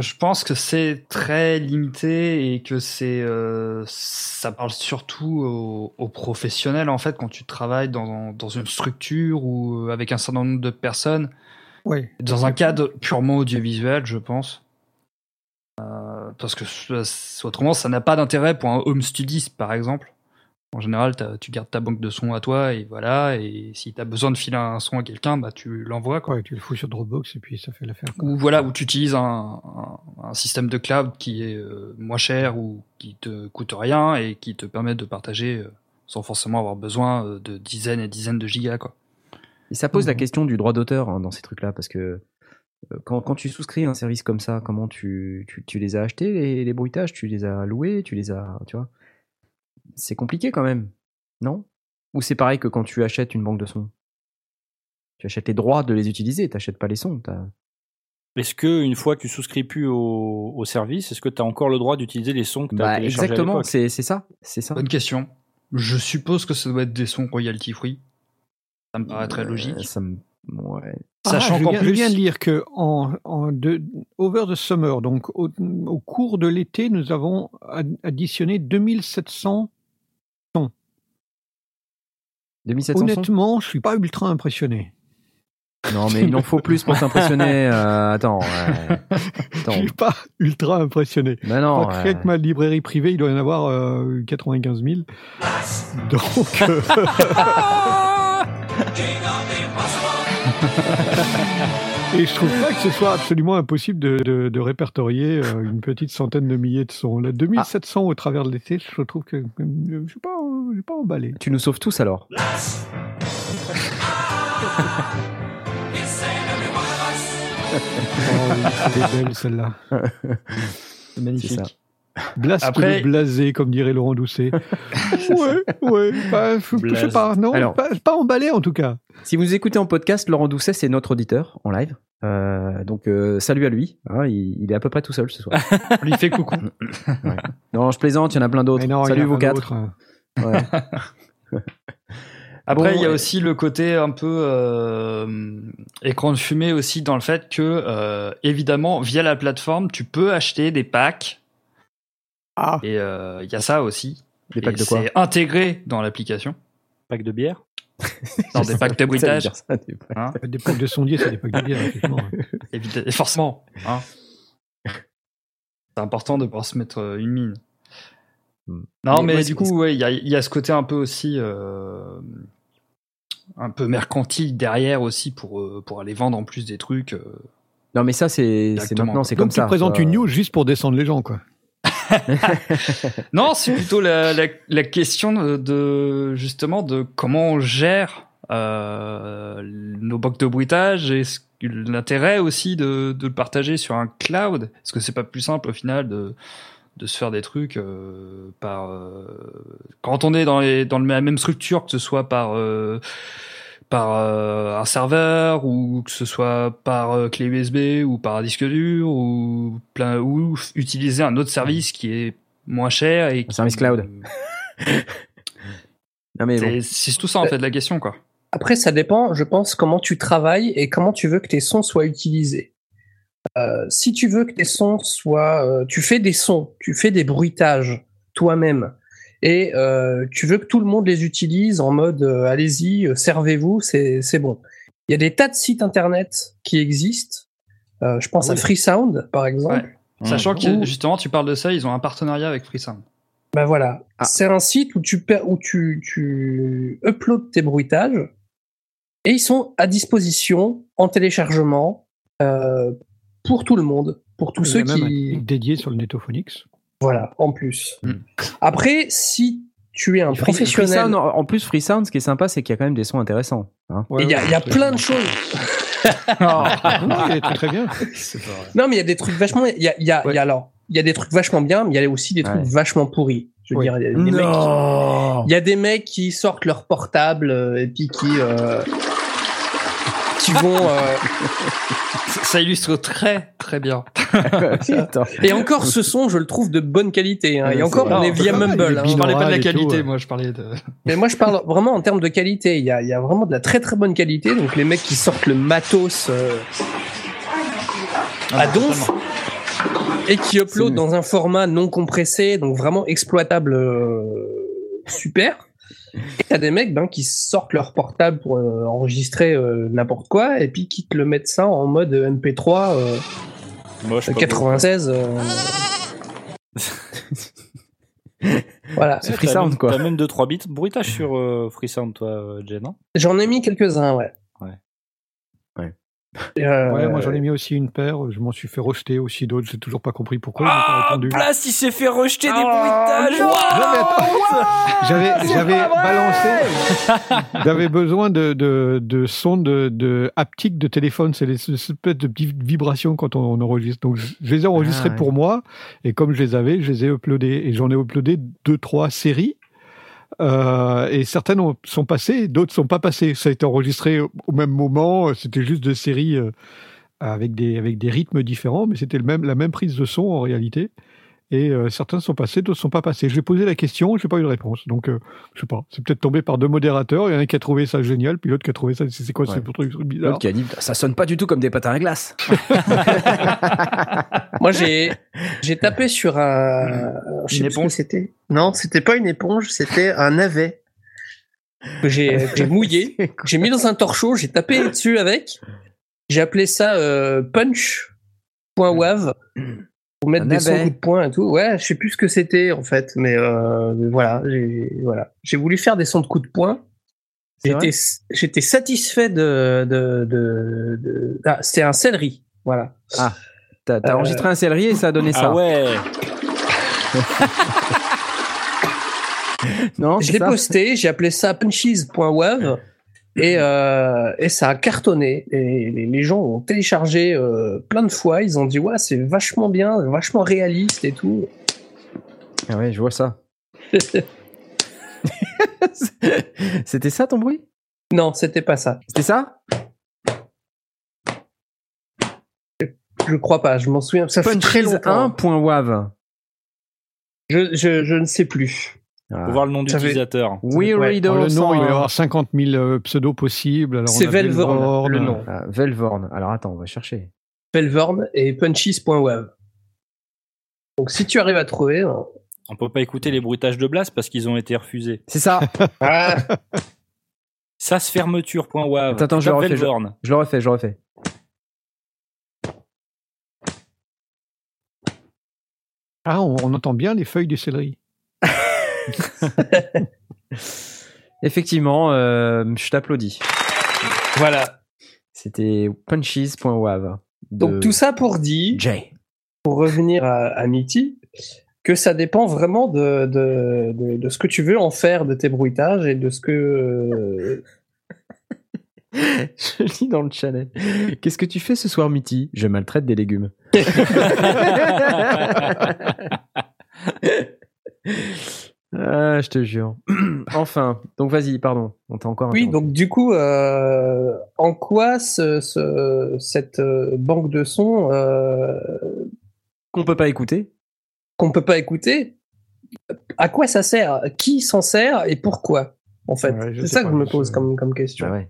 je pense que c'est très limité et que c'est, euh, ça parle surtout aux, aux professionnels en fait quand tu travailles dans, dans une structure ou avec un certain nombre de personnes. Ouais. Dans un cadre purement audiovisuel, je pense. Euh, parce que autrement, ça n'a pas d'intérêt pour un home studiste, par exemple. En général, tu gardes ta banque de sons à toi et voilà. Et si tu as besoin de filer un son à quelqu'un, bah, tu l'envoies. Quoi. Ouais, tu le fous sur Dropbox et puis ça fait l'affaire. quoi. Ou voilà, où tu utilises un, un- un système de cloud qui est euh, moins cher ou qui te coûte rien et qui te permet de partager euh, sans forcément avoir besoin euh, de dizaines et dizaines de gigas. Quoi. Et ça pose la question du droit d'auteur hein, dans ces trucs-là, parce que euh, quand, quand tu souscris un service comme ça, comment tu, tu, tu les as achetés, les, les bruitages Tu les as loués Tu les as. Tu vois? C'est compliqué quand même, non? Ou c'est pareil que quand tu achètes une banque de sons? Tu achètes les droits de les utiliser, t'achètes pas les sons. t'as- Est-ce que une fois que tu souscris plus au, au service, est-ce que tu as encore le droit d'utiliser les sons que tu as Bah, exactement, c'est c'est ça. C'est ça. Bonne question. Je suppose que ça doit être des sons royalty free. Ça me paraît très Euh, logique. ça me- ouais. Sachant Ah, je qu'en viens, je plus, viens de lire que en, en de, over the summer, donc au, au cours de l'été, nous avons ad- additionné 2700. 2700 sons Honnêtement, je suis pas ultra impressionné. Non, mais il en faut plus pour t'impressionner. euh, attends. ouais. Je suis pas ultra impressionné. Bah non. Je crois que rien ouais. que ma librairie privée, il doit y en avoir euh, 95 000. Donc, euh, et je trouve pas que ce soit absolument impossible de, de- de répertorier euh, une petite centaine de milliers de sons. Là, 2700 au travers de l'été, je trouve que euh, je suis pas, euh, je suis pas emballé. Tu nous sauves tous alors. Oh, oui, elle est belle celle-là. c'est magnifique. Blast Après- blasé, comme dirait Laurent Doucet. ouais, ouais. Bah, je, sais pas, non, Alors- pas, pas emballé en tout cas. Si vous écoutez en podcast, Laurent Doucet, c'est notre auditeur en live. Euh, donc euh, salut à lui. hein, il, il est à peu près tout seul ce soir. On lui fait coucou. non, je plaisante, il y en a plein d'autres. Salut vous quatre. Ouais. Après, Bon, il y a ouais. aussi le côté un peu euh, écran de fumée aussi dans le fait que, euh, évidemment, via la plateforme, tu peux acheter des packs. Ah. Et euh, il y a ça aussi. Des packs Et de quoi C'est intégré dans l'application. Pack de bière Dans des packs de bruitage. dire ça, des packs. Hein Des packs de sondiers, c'est des packs de bière, effectivement. Évidemment, forcément. hein. C'est important de pouvoir se mettre euh, une mine. Hmm. Non, Mais mais, moi, du coup, ouais, il y, a, il y a ce côté un peu aussi, euh, un peu mercantile derrière aussi pour, euh, pour aller vendre en plus des trucs. euh. Non, mais ça, c'est maintenant, c'est comme tu ça. présentes quoi. une news juste pour descendre les gens, quoi. Non, c'est plutôt la, question de, justement de comment on gère euh, nos banques de bruitage et l'intérêt aussi de, de le partager sur un cloud. Est-ce que c'est pas plus simple au final de, de se faire des trucs euh, par euh, quand on est dans, les, dans la même structure que ce soit par euh, par euh, un serveur ou que ce soit par euh, clé USB ou par un disque dur ou plein ou utiliser un autre service qui est moins cher et qui, service cloud. Non, mais bon. C'est tout ça en fait la question quoi. Après, ça dépend, je pense, comment tu travailles et comment tu veux que tes sons soient utilisés. Euh, si tu veux que tes sons soient, euh, tu fais des sons, tu fais des bruitages toi-même, et euh, tu veux que tout le monde les utilise en mode euh, allez-y, euh, servez-vous, c'est c'est bon. Il y a des tas de sites internet qui existent. Euh, je pense à Freesound, par exemple. Ouais. Sachant que Ou- justement tu parles de ça, ils ont un partenariat avec Freesound. Ben voilà, Ah. c'est un site où tu per- où tu, tu uploads tes bruitages et ils sont à disposition en téléchargement euh, pour tout le monde, pour tous Il y ceux a même un qui dédié sur le Netophonix. Voilà en plus. Mm. Après, si tu es un Free- professionnel, en en plus, Freesound, ce qui est sympa, c'est qu'il y a quand même des sons intéressants. hein. il y a, il y a plein de choses. Non, il est très, très bien. Non, mais il y a des trucs vachement. Il y a, y a, il y a alors, il y a des trucs vachement bien, mais il y a aussi des trucs Ouais. vachement pourris. Je veux Oui. dire, il y a des mecs qui- Non Il y a des mecs qui sortent leur portable euh, et puis qui euh, qui vont euh, Ça- illustre très très bien. Et encore ce son je le trouve de bonne qualité hein. Et encore on est via vrai, Mumble hein. Je parlais pas de la tout, qualité, moi je parlais de. mais moi je parle vraiment en termes de qualité il y a, il y a vraiment de la très très bonne qualité donc les mecs qui sortent le matos euh, à donf et qui uploadent C'est- dans un format non compressé donc vraiment exploitable euh, super et t'as des mecs ben, qui sortent leur portable pour euh, enregistrer euh, n'importe quoi et puis qui te le mettent ça en mode MP3 euh, Moche, pas 96 euh. voilà C'est. Freesound, T'as même- quoi. T'as même 2-3 bits bruitage sur euh, Freesound, toi, Jen, hein? J'en ai mis quelques-uns ouais Ouais. Ouais. Euh, Ouais, moi j'en ai mis aussi une paire. Je m'en suis fait rejeter aussi d'autres. J'ai toujours pas compris pourquoi. Ah, répondu. Place, il s'est fait rejeter des Oh, bruitages mais attends, j'avais j'avais balancé. J'avais besoin de de de sons de de haptique de téléphone. C'est les ce- ce espèce de petites vibrations quand on, on enregistre. Donc je je les ai enregistrés Ah, ouais. pour moi et comme je les avais, je les ai uploadés et j'en ai uploadé deux trois séries. Euh, et certaines ont- sont passées, d'autres sont pas passées. Ça a été enregistré au même moment. C'était juste deux séries euh, avec des avec des rythmes différents, mais c'était même la même prise de son en réalité. Et euh, certains sont passés, d'autres sont pas passés. J'ai posé la question, j'ai pas eu de réponse. Donc euh, je sais pas. C'est peut-être tombé par deux modérateurs. Il y en a un qui a trouvé ça génial, puis l'autre qui a trouvé ça. C'est c'est quoi Ouais. ce truc, truc bizarre? L'autre qui a dit ça sonne pas du tout comme des patins à glace. moi j'ai j'ai tapé sur un je sais Une plus ce que éponge? c'était non c'était pas une éponge c'était un navet que j'ai que j'ai mouillé que j'ai mis dans un torchon j'ai tapé dessus avec j'ai appelé ça euh, punch.wav pour mettre Un des sons navet. coups de poing et tout. Ouais je sais plus ce que c'était en fait mais euh, voilà j'ai voilà. J'ai voulu faire des sons de coups de poing. J'étais, j'étais satisfait de, de, de, de- ah, c'était un céleri, voilà. T'as t'as Euh, enregistré un céleri et ça a donné ça. Ah ouais. Non, Je l'ai posté, j'ai appelé ça punchies.wav et, euh, et ça a cartonné. Et les, les gens ont téléchargé euh, plein de fois, ils ont dit ouais c'est vachement bien, vachement réaliste et tout. Ah ouais, je vois ça. C'était ça ton bruit? Non, c'était pas ça. C'était ça? Je crois pas, je m'en souviens. Ça fait très longtemps. 1.wav. Je, je, je ne sais plus. Ah. Faut voir le nom Ça d'utilisateur. Alors, le nom, il va y 101. avoir 50 000 euh, pseudos possibles. C'est Velvorn, Velvorn, le nom. Ah, Velvorn. Alors attends, on va chercher. Velvorn et punchies.wav. Donc si tu arrives à trouver. hein. On peut pas écouter les bruitages de Blast parce qu'ils ont été refusés. C'est ça. Ah, Sasfermeture.wav. Attends, attends, je le refais, je-. Je le refais, je le refais. Ah, on, on entend bien les feuilles du céleri. Effectivement, euh, je t'applaudis. voilà. C'était punchies.wav. de Donc tout ça pour dire, Jay. pour revenir à, à Mitty, que ça dépend vraiment de, de, de, de ce que tu veux en faire de tes bruitages et de ce que. euh, Je lis dans le channel. Qu'est-ce que tu fais ce soir, Mitty Je maltraite des légumes. ah, je te jure. enfin, donc vas-y, pardon. On t'a encore. Oui, donc du coup, euh, en quoi ce, ce- cette euh, banque de sons euh, qu'on peut pas écouter. qu'on peut pas écouter, à quoi ça sert? Qui s'en sert et pourquoi En fait, Ouais, c'est ça pas, que je me pose comme, comme question. Bah ouais.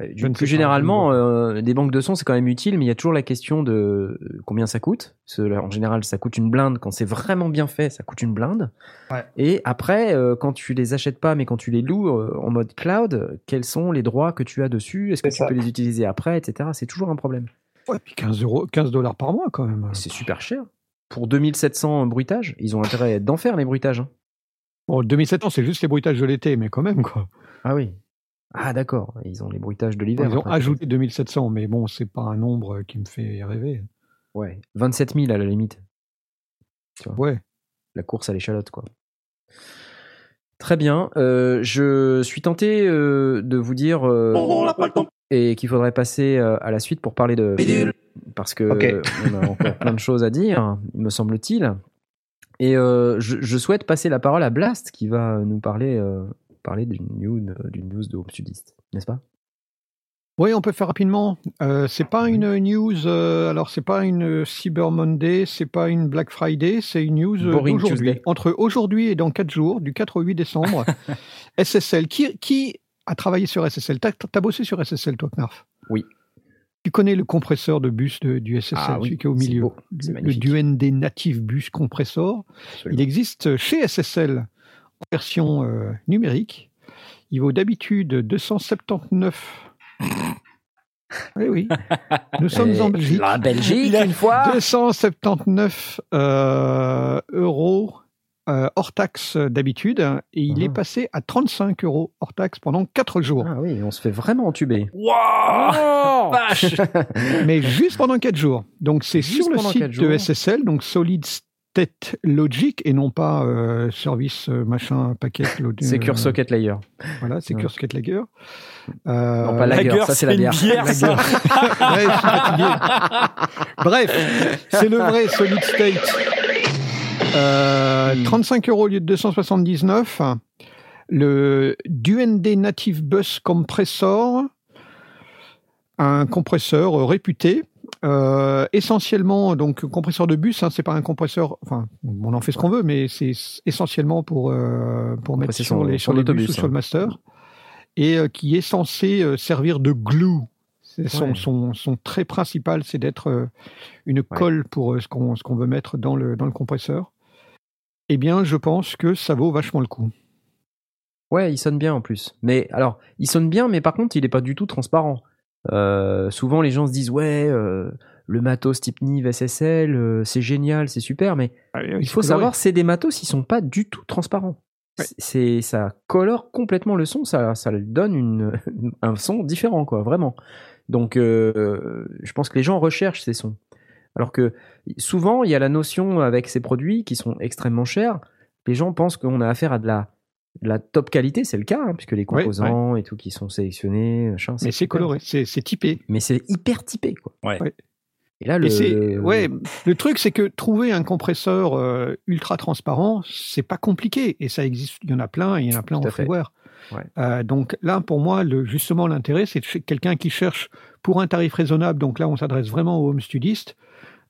Je plus généralement, euh, des banques de son, c'est quand même utile, mais il y a toujours la question de euh, combien ça coûte. En général, ça coûte une blinde. Quand c'est vraiment bien fait, ça coûte une blinde. Ouais. Et après, euh, quand tu les achètes pas, mais quand tu les loues euh, en mode cloud, quels sont les droits que tu as dessus? Est-ce que tu peux les utiliser après, etc. C'est toujours un problème. Ouais, puis 15 euros, 15 dollars par mois quand même. C'est super cher. Pour 2700 bruitages, ils ont intérêt d'en faire les bruitages. hein. Bon, 2007 ans, c'est juste les bruitages de l'été, mais quand même quoi. Ah oui. Ah d'accord, ils ont les bruitages de l'hiver. Ils ont ajouté 2700, mais bon, c'est pas un nombre qui me fait rêver. Ouais, 27 000 à la limite. Ouais. la course à l'échalote, quoi. Très bien. euh, je suis tenté euh, de vous dire euh, et qu'il faudrait passer euh, à la suite pour parler de parce que on a encore plein de choses à dire, me semble-t-il. Et euh, je, je souhaite passer la parole à Blast qui va nous parler euh, parler d'une news d'une news de Home Studist, n'est-ce pas? Oui, on peut faire rapidement. Euh, c'est pas une news. euh, alors, c'est pas une Cyber Monday, c'est pas une Black Friday, c'est une news euh, Boring d'aujourd'hui. Entre aujourd'hui et dans 4 jours, du 4 au 8 décembre, SSL. Qui, qui a travaillé sur SSL T'as as bossé sur SSL, toi, Knarf? Oui. Tu connais le compresseur de bus de- du SSL, Ah oui, celui qui est au milieu. beau, Le, le. DUND Native Bus Compressor. Absolument. Il existe chez SSL version euh, numérique. Il vaut d'habitude 279. oui, oui. Nous sommes en Belgique. La Belgique, une fois 279 euh, euros euh, hors taxe d'habitude. Et il est passé à 35 euros hors taxe pendant 4 jours. Ah oui, on se fait vraiment entuber. Waouh Vache Mais juste pendant 4 jours. Donc c'est sur le site de jours. SSL, donc Solid State Logic, et non pas euh, service euh, machin paquet. load- Secure euh, Socket Layer. Voilà, Secure Ouais. Socket Lager. Euh, Non, pas Lager, Lager, ça c'est la bière. bière, ça. Bref, c'est le vrai Solid State. Euh, Hmm. 35 euros au lieu de 279. Le DUND Native Bus Compressor, un compresseur euh, réputé. Euh, essentiellement, donc compresseur de bus, hein, c'est pas un compresseur. Enfin, on en fait ce qu'on veut, mais c'est essentiellement pour euh, pour mettre sur les sur les bus ou sur hein. le master, et euh, qui est censé servir de glue. Son, Ouais. son, son trait principal, c'est d'être une colle pour ce qu'on ce qu'on veut mettre dans le, dans le compresseur. Eh bien, je pense que ça vaut vachement le coup. Ouais, il sonne bien en plus. Mais alors, il sonne bien, mais par contre, il est pas du tout transparent. Euh, souvent, les gens se disent ouais, euh, le matos type Nive SSL, euh, c'est génial, c'est super, mais il faut savoir, c'est des matos, ils sont pas du tout transparents. C'est ça colore complètement le son, ça ça donne une, un son différent quoi, vraiment. Donc, je pense que les gens recherchent ces sons. Alors que souvent, il y a la notion avec ces produits qui sont extrêmement chers. Les gens pensent qu'on a affaire à de la, la top qualité, c'est le cas, hein, puisque les Ouais, composants et tout qui sont sélectionnés, machin, Mais c'est coloré, c'est c'est typé. Mais c'est hyper typé, quoi. Ouais. Ouais. Et là, le, Et c'est- le- ouais, le truc, c'est que trouver un compresseur euh, ultra transparent, c'est pas compliqué. Et ça existe, il y en a plein, il y en a plein Tout en freeware. Ouais. Euh, donc là, pour moi, le, justement, l'intérêt, c'est quelqu'un qui cherche pour un tarif raisonnable. Donc là, on s'adresse vraiment aux home studistes.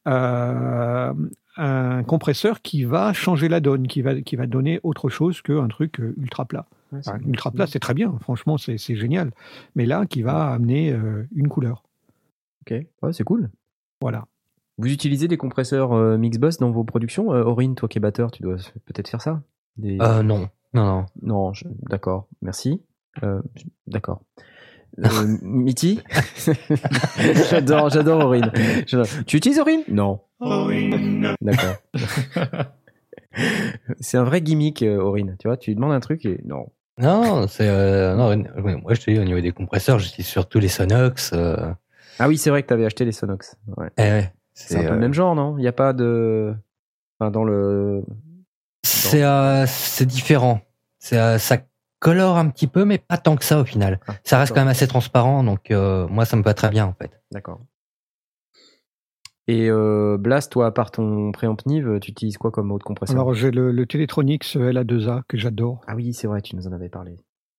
euh, un compresseur qui va changer la donne, qui va, qui va donner autre chose qu'un truc euh, ultra plat. Ouais, Enfin, ultra plat, c'est très bien, franchement, c'est c'est génial. Mais là, qui va amener euh, une couleur. Ok, ouais, c'est cool. Voilà. Vous utilisez des compresseurs euh, Mixbus dans vos productions? Euh, Aurine, toi qui es batteur, tu dois peut-être faire ça? Des- Euh, non, non, non. Non, je- d'accord, merci. Euh, d'accord. Euh, Mitty J'adore, j'adore Aurine. Tu utilises Aurine? Non. D'accord. C'est un vrai gimmick, euh, Aurine. Tu vois, tu lui demandes un truc et non. Non, c'est euh, non, moi je te dis au niveau des compresseurs, j'utilise surtout les Sonox. euh, Ah oui, c'est vrai que tu avais acheté les Sonox. Ouais. eh C'est un peu euh, le même genre, non? Il n'y a pas de. Enfin, dans le. C'est euh, c'est différent. C'est euh, ça colore un petit peu, mais pas tant que ça au final. Ah, ça reste quand même assez transparent, donc euh, moi ça me va très bien en fait. D'accord. Et euh, Blast, toi, à part ton préamp Nive, tu utilises quoi comme autre compresseur? Alors, j'ai le, le Teletronics LA2A que j'adore. Ah oui, c'est vrai, tu nous en avais parlé.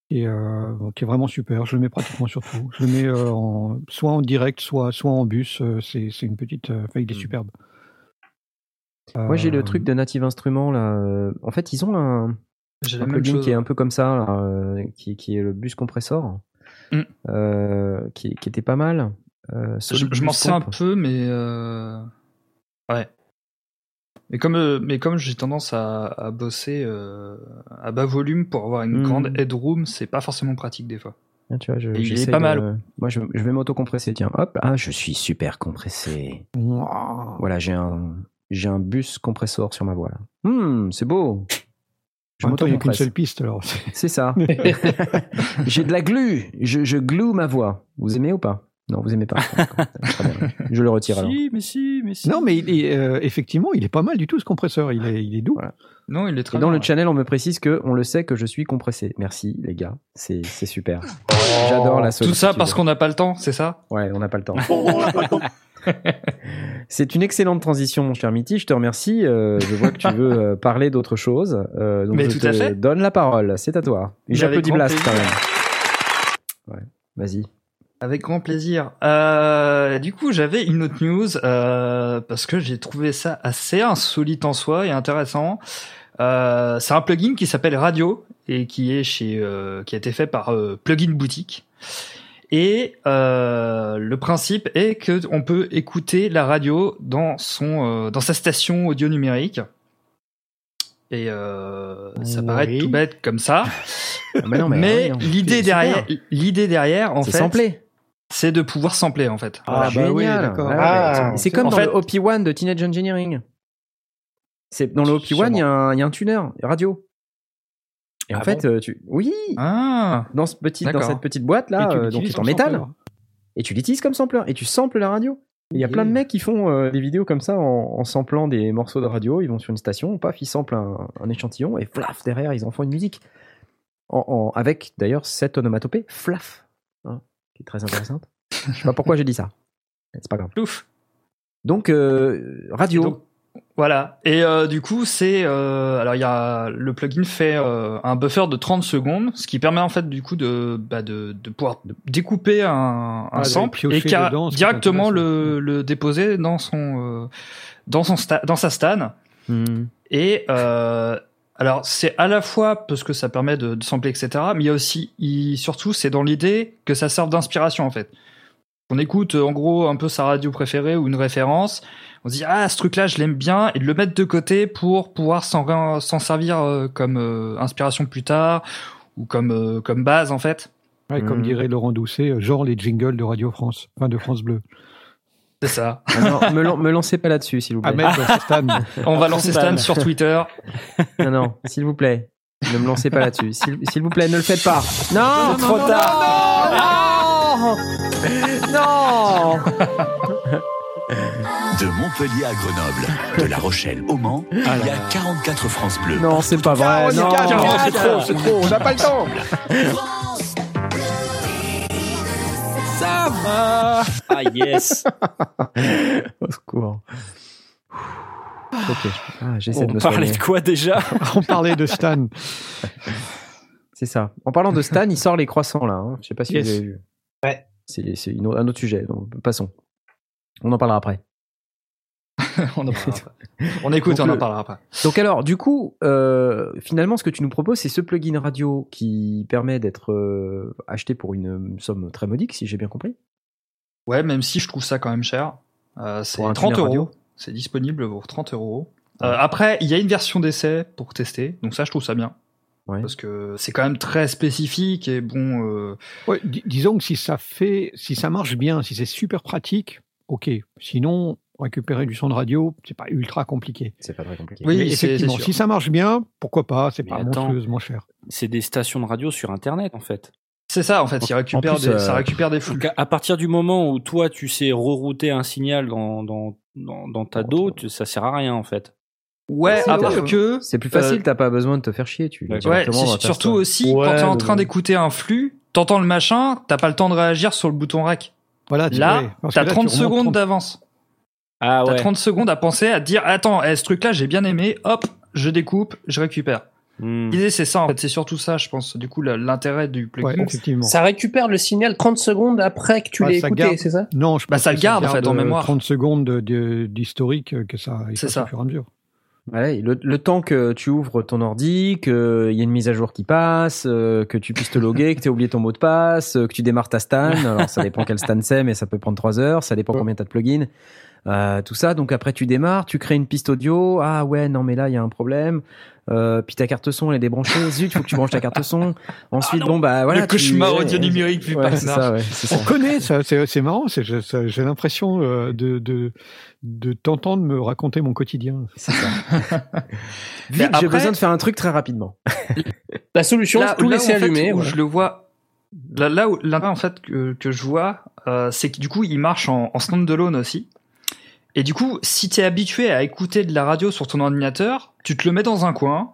et euh, qui est vraiment super. Je le mets pratiquement sur tout. Je le mets euh, en, soit en direct, soit, soit en bus. Euh, c'est c'est une petite. euh, Enfin, il est Hmm. superbe. Moi, j'ai Euh, le truc de Native Instruments, là. euh, En fait, ils ont un, J'ai un plugin qui est un peu comme ça, là, euh, qui, qui est le bus compressor, Mm. euh, qui, qui était pas mal. Euh, Je, m'en sais un peu, mais euh, ouais. Mais comme, mais comme j'ai tendance à, à bosser à bas volume pour avoir une Mhm. grande headroom, c'est pas forcément pratique des fois. Ah, tu vois, je, il est pas de- mal. Moi, je, je vais m'auto-compresser. Tiens, hop. Ah, je suis super compressé. Voilà, j'ai un, j'ai un bus compressor sur ma voix. Hmm, c'est beau. Je temps, il n'y a qu'une seule piste alors. C'est ça. j'ai de la glu. Je, je glue ma voix. Vous aimez ou pas? Non, vous aimez pas. Je le retire alors. Si, mais si, mais si. Non, mais il est, euh, effectivement, il est pas mal du tout ce compresseur. Il est, il est doux. Voilà. Non, il est très Et dans bien, le channel, on me précise que on le sait que je suis compressé. Merci les gars, c'est c'est super. J'adore la Tout ça solitude. parce qu'on n'a pas le temps, c'est ça? Ouais, on n'a pas le temps. C'est une excellente transition, mon cher Mitty. Je te remercie. Euh, je vois que tu veux euh, parler d'autre chose. Euh, donc Mais je tout à fait. donne la parole. C'est à toi. J'applaudis Blast quand même. Ouais, vas-y. Avec grand plaisir. Euh, du coup, j'avais une autre news euh, parce que j'ai trouvé ça assez insolite en soi et intéressant. Euh, c'est un plugin qui s'appelle Radio et qui est chez, qui a été fait par Plugin Boutique. Et euh, le principe est que on peut écouter la radio dans son, euh, dans sa station audio numérique. Et euh, ça Oui. paraît tout bête comme ça, Ah, mais non, mais, mais oui, l'idée derrière, l'idée derrière, en c'est fait, c'est de pouvoir sampler en fait. Ah, bah oui, génial. d'accord. Ah, ouais. c'est comme en dans fait- le OP1 de Teenage Engineering. C'est dans le OP1, il y, a un- il y a un tuner radio. Et en Ah fait, euh, tu oui, Ah, dans ce petit dans cette petite boîte là, euh, donc l'utilises c'est en métal. sampleur. et tu l'utilises comme sampler et tu samples la radio. Il y a plein de mecs qui font euh, des vidéos comme ça en, en samplant des morceaux de radio. Ils vont sur une station, paf, ils samplent un, un échantillon et flaf derrière ils en font une musique. En, en- avec d'ailleurs cette onomatopée flaf, hein, qui est très intéressante. Je sais pas pourquoi j'ai dit ça. C'est pas grave. ouf. Donc euh, radio. Donc, voilà. Et euh, du coup, c'est euh, alors il y a le plugin fait euh, un buffer de 30 secondes, ce qui permet en fait du coup de bah, de, de pouvoir découper un, un Ah, sample et dedans, directement le, le déposer dans son euh, dans son sta- dans sa stan. Hmm. Et euh, alors c'est à la fois parce que ça permet de, de sampler etc. Mais il y a aussi il- surtout c'est dans l'idée que ça serve d'inspiration en fait. On écoute euh, en gros un peu sa radio préférée ou une référence. On se dit ah ce truc là je l'aime bien et de le mettre de côté pour pouvoir s'en s'en servir euh, comme euh, inspiration plus tard ou comme euh, comme base en fait. Ouais, Comme Mhm. dirait Laurent Doucet, euh, genre les jingles de Radio France, enfin de France Bleu. C'est ça. Ah non, me, lan- me lancez pas là-dessus, s'il vous plaît. On va lancer Stan sur Twitter. Non, non, s'il vous plaît. Ne me lancez pas là-dessus. S'il s'il vous plaît, ne le faites pas. Non, trop tard. Non. De Montpellier à Grenoble, de La Rochelle au Mans, il y a 44 France Bleu. Non, c'est pas vrai. Non, c'est trop, c'est trop, on n'a pas le temps. Ça va Ah yes Au secours. Ok. Ah, j'essaie de On me parlait soigner. de quoi déjà On parlait de Stan. C'est ça. En parlant de Stan, il sort les croissants là. hein. Je sais pas si Yes. vous avez vu. Ouais. C'est un autre sujet. donc passons. On en parlera après. on, en parlera après. on écoute, Donc on en le- parlera après. Donc alors, du coup, euh, finalement, ce que tu nous proposes, c'est ce plugin radio qui permet d'être euh, acheté pour une somme très modique, si j'ai bien compris. Ouais, même si je trouve ça quand même cher. Euh, c'est Pour un 30 tuner radio euros. C'est disponible pour 30 euros. Euh, après, il y a une version d'essai pour tester, donc ça, je trouve ça bien. Ouais. Parce que c'est quand même très spécifique et bon. euh, Ouais, disons que si ça fait, si ça marche bien, si c'est super pratique, ok. Sinon, récupérer du son de radio, c'est pas ultra compliqué. C'est pas très compliqué. Oui, Mais effectivement, si ça marche bien, pourquoi pas C'est pas attends. monstrueusement cher. C'est des stations de radio sur Internet en fait. C'est ça, en fait, il En- récupère en plus, des, euh, ça récupère des flux. Donc à, à partir du moment où toi tu sais rerouter un signal dans, dans, dans, dans ta dos, ça sert à rien en fait. Ouais, ouais. que. C'est plus facile, euh, t'as pas besoin de te faire chier. Tu Ouais, surtout aussi Ouais, quand t'es en train d'écouter un flux, t'entends le machin, t'as pas le temps de réagir sur le bouton rec. Voilà, tu- Là, t'as là, 30 tu remontes secondes 30 d'avance. Ah T'as ouais. 30 secondes à penser, à te dire attends, eh, ce truc-là j'ai bien aimé, hop, je découpe, je récupère. Hmm. L'idée c'est ça en fait, c'est surtout ça, je pense. Du coup, l'intérêt du plugin. Ouais, effectivement. Ça récupère le signal 30 secondes après que tu Ah, l'aies ça écouté, garde. c'est ça? Non, je Bah, pense ça que le garde, en fait, en euh, mémoire. 30 secondes de- de- d'historique que ça C'est ça. au fur et à mesure. Ouais, le, le temps que tu ouvres ton ordi, qu'il y ait une mise à jour qui passe, euh, que tu puisses te loguer, que tu aies oublié ton mot de passe, euh, que tu démarres ta stan. Alors, ça dépend quel stan c'est, mais ça peut prendre trois heures. Ça dépend combien tu as de plugins. Euh, tout ça. Donc, après, tu démarres, tu crées une piste audio. Ah ouais, non, mais là, il y a un problème. Euh, puis ta carte son, elle est débranchée. Zut, faut que tu branches ta carte son. Ensuite, bon, bah voilà. le tu- cauchemar ouais, audio numérique ouais, c'est Knarf. ça, ouais, ça. On connaît ça, c'est marrant. J'ai l'impression euh, de, de, de t'entendre me raconter mon quotidien. C'est ça. Vite, j'ai besoin de faire un truc très rapidement. La solution, là, c'est tout là, laisser fait, allumer. où voilà. je le vois là, là où l'intérêt en fait que, que je vois euh, c'est que du coup il marche en, en standalone aussi et du coup si tu es habitué à écouter de la radio sur ton ordinateur tu te le mets dans un coin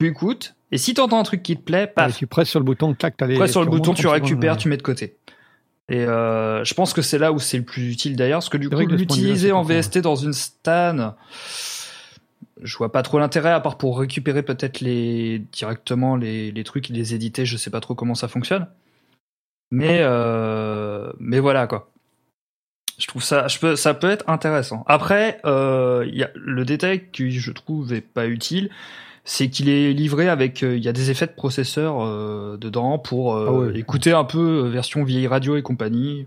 tu écoutes et si tu entends un truc qui te plaît paf. Tu presses sur le bouton, clac, t'as les. après sur le bouton tu 30 secondes, récupères tu mets de côté. Et euh, je pense que c'est là où c'est le plus utile d'ailleurs parce que du coup l'utiliser en VST dans une stan je vois pas trop l'intérêt à part pour récupérer peut-être les directement les, les trucs et les éditer je sais pas trop comment ça fonctionne. Mais euh, mais voilà quoi je trouve ça je peux ça peut être intéressant après euh, y a le détail qui je trouve est pas utile c'est qu'il est livré avec euh, il y a des effets de processeur euh, dedans pour Ah ouais. écouter un peu version vieille radio et compagnie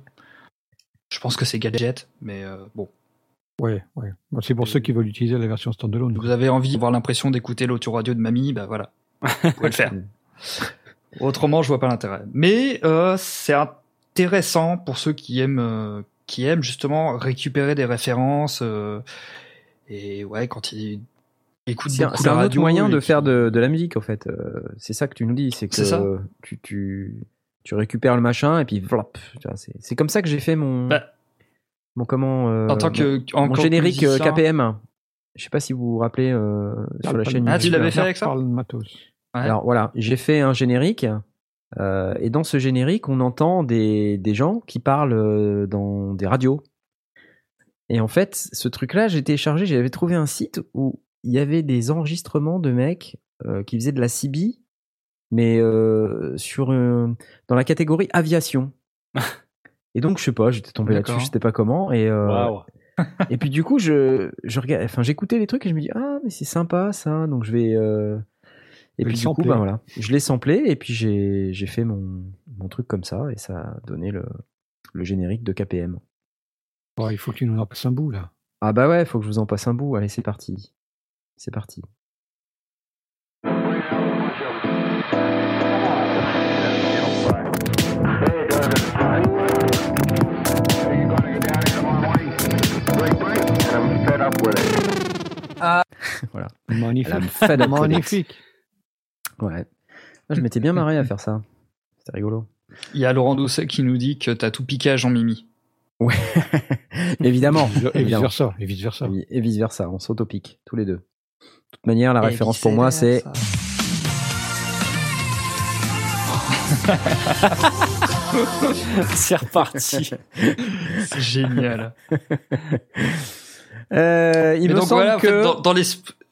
je pense que c'est gadget mais bon Ouais, ouais. Bon, c'est pour ceux qui veulent utiliser la version standalone. vous avez envie d'avoir l'impression d'écouter l'autoradio de mamie, bah voilà, vous pouvez le faire. Autrement, je vois pas l'intérêt. Mais c'est intéressant pour ceux qui aiment, qui aiment justement récupérer des références. euh, et ouais, quand ils écoutent C'est un, beaucoup c'est la un autre moyen de qui- faire de, de la musique, en fait. Euh, c'est ça que tu nous dis, c'est que C'est ça. tu, tu, tu récupères le machin et puis. Tu vois, C'est c'est comme ça que j'ai fait mon, Bah, mon comment, euh, en tant que mon, en mon tant que générique euh, musicien- KPM. Je sais pas si vous vous rappelez euh, sur la chaîne. Ah, tu YouTube. l'avais fait avec ça? Parle de matos. Ouais. Alors voilà, j'ai fait un générique. Euh, et dans ce générique, on entend des, des gens qui parlent euh, dans des radios. Et en fait, ce truc-là, j'ai téléchargé, j'avais trouvé un site où il y avait des enregistrements de mecs euh, qui faisaient de la CB, mais euh, sur euh, dans la catégorie aviation. et donc, je sais pas, j'étais tombé là-dessus, je sais pas comment. Et, et puis du coup, je, je enfin, j'écoutais les trucs et je me dis ah mais c'est sympa ça, donc je vais. Et puis du coup, ben voilà, je l'ai samplé et puis j'ai fait mon mon truc comme ça et ça a donné le le générique de KPM. Bon, il faut que tu nous en passes un bout, là. Ah bah ouais, faut que je vous en passe un bout. Allez, c'est parti, c'est parti. voilà. Magnifique. Magnifique. Ouais. Moi, je m'étais bien marré à faire ça. C'était rigolo. Il y a Laurent Doucet qui nous dit que t'as tout piqué à Jean-Mimi. Ouais. évidemment. Et vice versa. Et vice versa. Et vice versa. On s'autopique tous les deux. De toute manière, la référence pour moi, c'est C'est reparti. C'est génial. Euh, il Mais me donc semble voilà, en que fait, dans, dans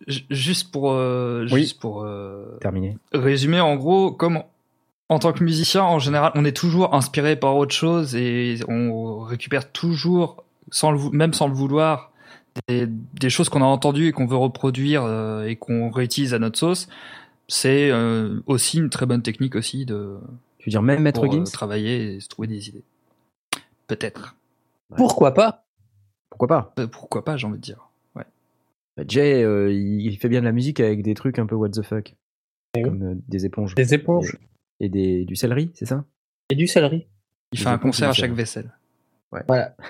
juste pour euh, Oui. juste pour euh, terminé. résumer en gros comme en tant que musicien en général on est toujours inspiré par autre chose et on récupère toujours sans le même sans le vouloir des, des choses qu'on a entendues et qu'on veut reproduire euh, et qu'on réutilise à notre sauce. C'est euh, aussi une très bonne technique aussi de Tu veux dire même Maître pour, euh, Gims? travailler et se trouver des idées. Peut-être. Pourquoi pas? Pourquoi pas? Pourquoi pas j'ai envie de dire Jay, euh, il fait bien de la musique avec des trucs un peu what the fuck. Comme euh, des éponges. Des éponges Et des, du céleri, c'est ça? Et du céleri. il Des fait un concert à chaque vaisselle Voilà.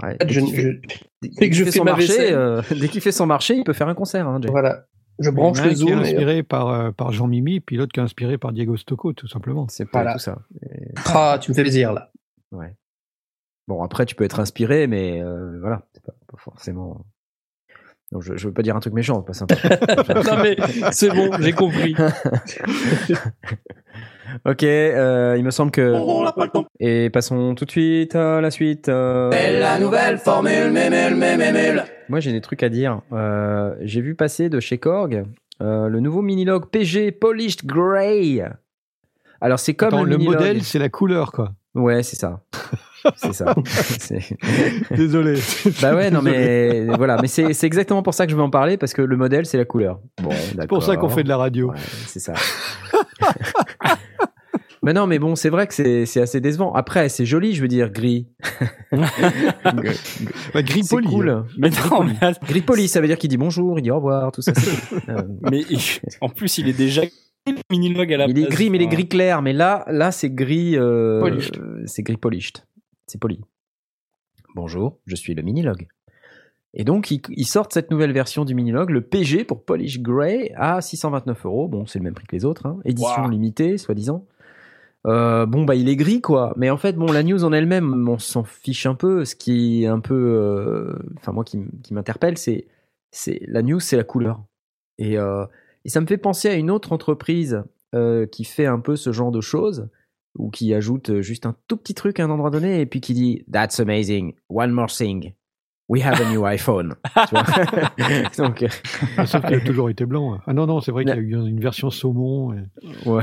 Ouais. Fait, Dès je- qu'il fait- je- dès- dès dès que qu'il je fait fais son ma marché, vaisselle- euh, dès qu'il fait son marché, il peut faire un concert. Hein, Jay. Voilà. Je branche le un qui est zoom. et- inspiré par, euh, par Jean Mimi, puis l'autre qui est inspiré par Diego Stocco, tout simplement. C'est pas Voilà. tout ça. Et- Ah, tu me fais plaisir là. Ouais. Bon, après, tu peux être inspiré, mais euh, voilà, c'est pas, pas forcément. Non, je, je veux pas dire un truc méchant, pas sympa. non mais c'est bon, j'ai compris. ok, euh, il me semble que. Et passons tout de suite à la suite. euh. la nouvelle formule, mémule, mémule. Moi, j'ai des trucs à dire. Euh, j'ai vu passer de chez Korg euh, le nouveau Minilog PG Polished Grey. Alors, c'est comme Attends, le, le modèle, c'est la couleur, quoi. Ouais, c'est ça. c'est ça. Désolé. Bah ouais, non mais voilà, mais c'est exactement pour ça que je veux en parler parce que le modèle c'est la couleur. Bon, C'est pour ça qu'on fait de la radio. Ouais, c'est ça. mais non, mais bon, c'est vrai que c'est assez décevant. Après, c'est joli, je veux dire, gris. Bah, gris C'est poli. cool. Mais non, mais, Gris poli, ça veut dire qu'il dit bonjour, il dit au revoir, tout ça. Euh, mais en plus, il est déjà mini-log à la il est gris, mais il est Enfin, gris clair. Mais là, là, c'est gris. euh, Polished. c'est gris polished. C'est poli. Bonjour, je suis le Minilog. Et donc, ils, ils sortent cette nouvelle version du Minilog, le PG pour Polish Grey, à 629 euros. Bon, c'est le même prix que les autres. hein. Édition Wow. limitée, soi-disant. Euh, bon, bah, il est gris, quoi. Mais en fait, bon, la news en elle-même, on s'en fiche un peu. Ce qui est un peu. euh, Enfin, moi, qui, qui m'interpelle, c'est. c'est La news, c'est la couleur. Et, euh, et ça me fait penser à une autre entreprise euh, qui fait un peu ce genre de choses, ou qui ajoute juste un tout petit truc à un endroit donné, et puis qui dit That's amazing, one more thing. We have a new iPhone. Tu vois Donc, euh, Ah, Sauf qu'il a toujours été blanc. hein. Ah non, non, c'est vrai qu'il y a eu une version saumon. et- Ouais.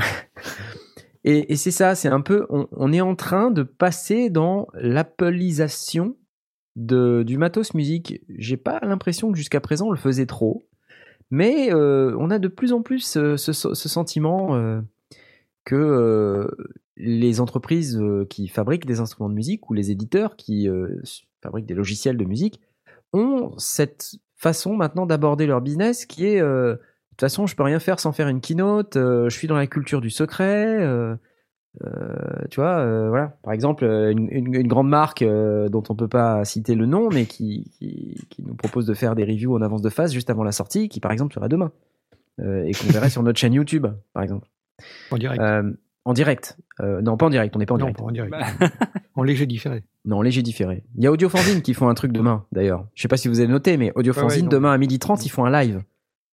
Et, et c'est ça, c'est un peu, on, on est en train de passer dans l'applisation de du matos musique. J'ai pas l'impression que jusqu'à présent on le faisait trop, mais euh, on a de plus en plus euh, ce, sentiment euh, que les entreprises qui fabriquent des instruments de musique ou les éditeurs qui fabriquent des logiciels de musique ont cette façon maintenant d'aborder leur business qui est de toute façon, je peux rien faire sans faire une keynote. je suis dans la culture du secret. Tu vois, euh, voilà. Par exemple, euh, une, une- une grande marque euh, dont on peut pas citer le nom, mais qui, qui, qui nous propose de faire des reviews en avance de phase juste avant la sortie, qui par exemple sera demain euh, et qu'on verrait sur notre chaîne YouTube, par exemple. En direct. Euh, en direct. Euh, non, pas en direct. On n'est pas en non, direct. pas en direct. Bah. en léger différé. Non, léger différé. Il y a Audiofanzine qui font un truc demain, d'ailleurs. Je sais pas si vous avez noté, mais Audiofanzine, Ouais, demain à 12h30, ils font un live.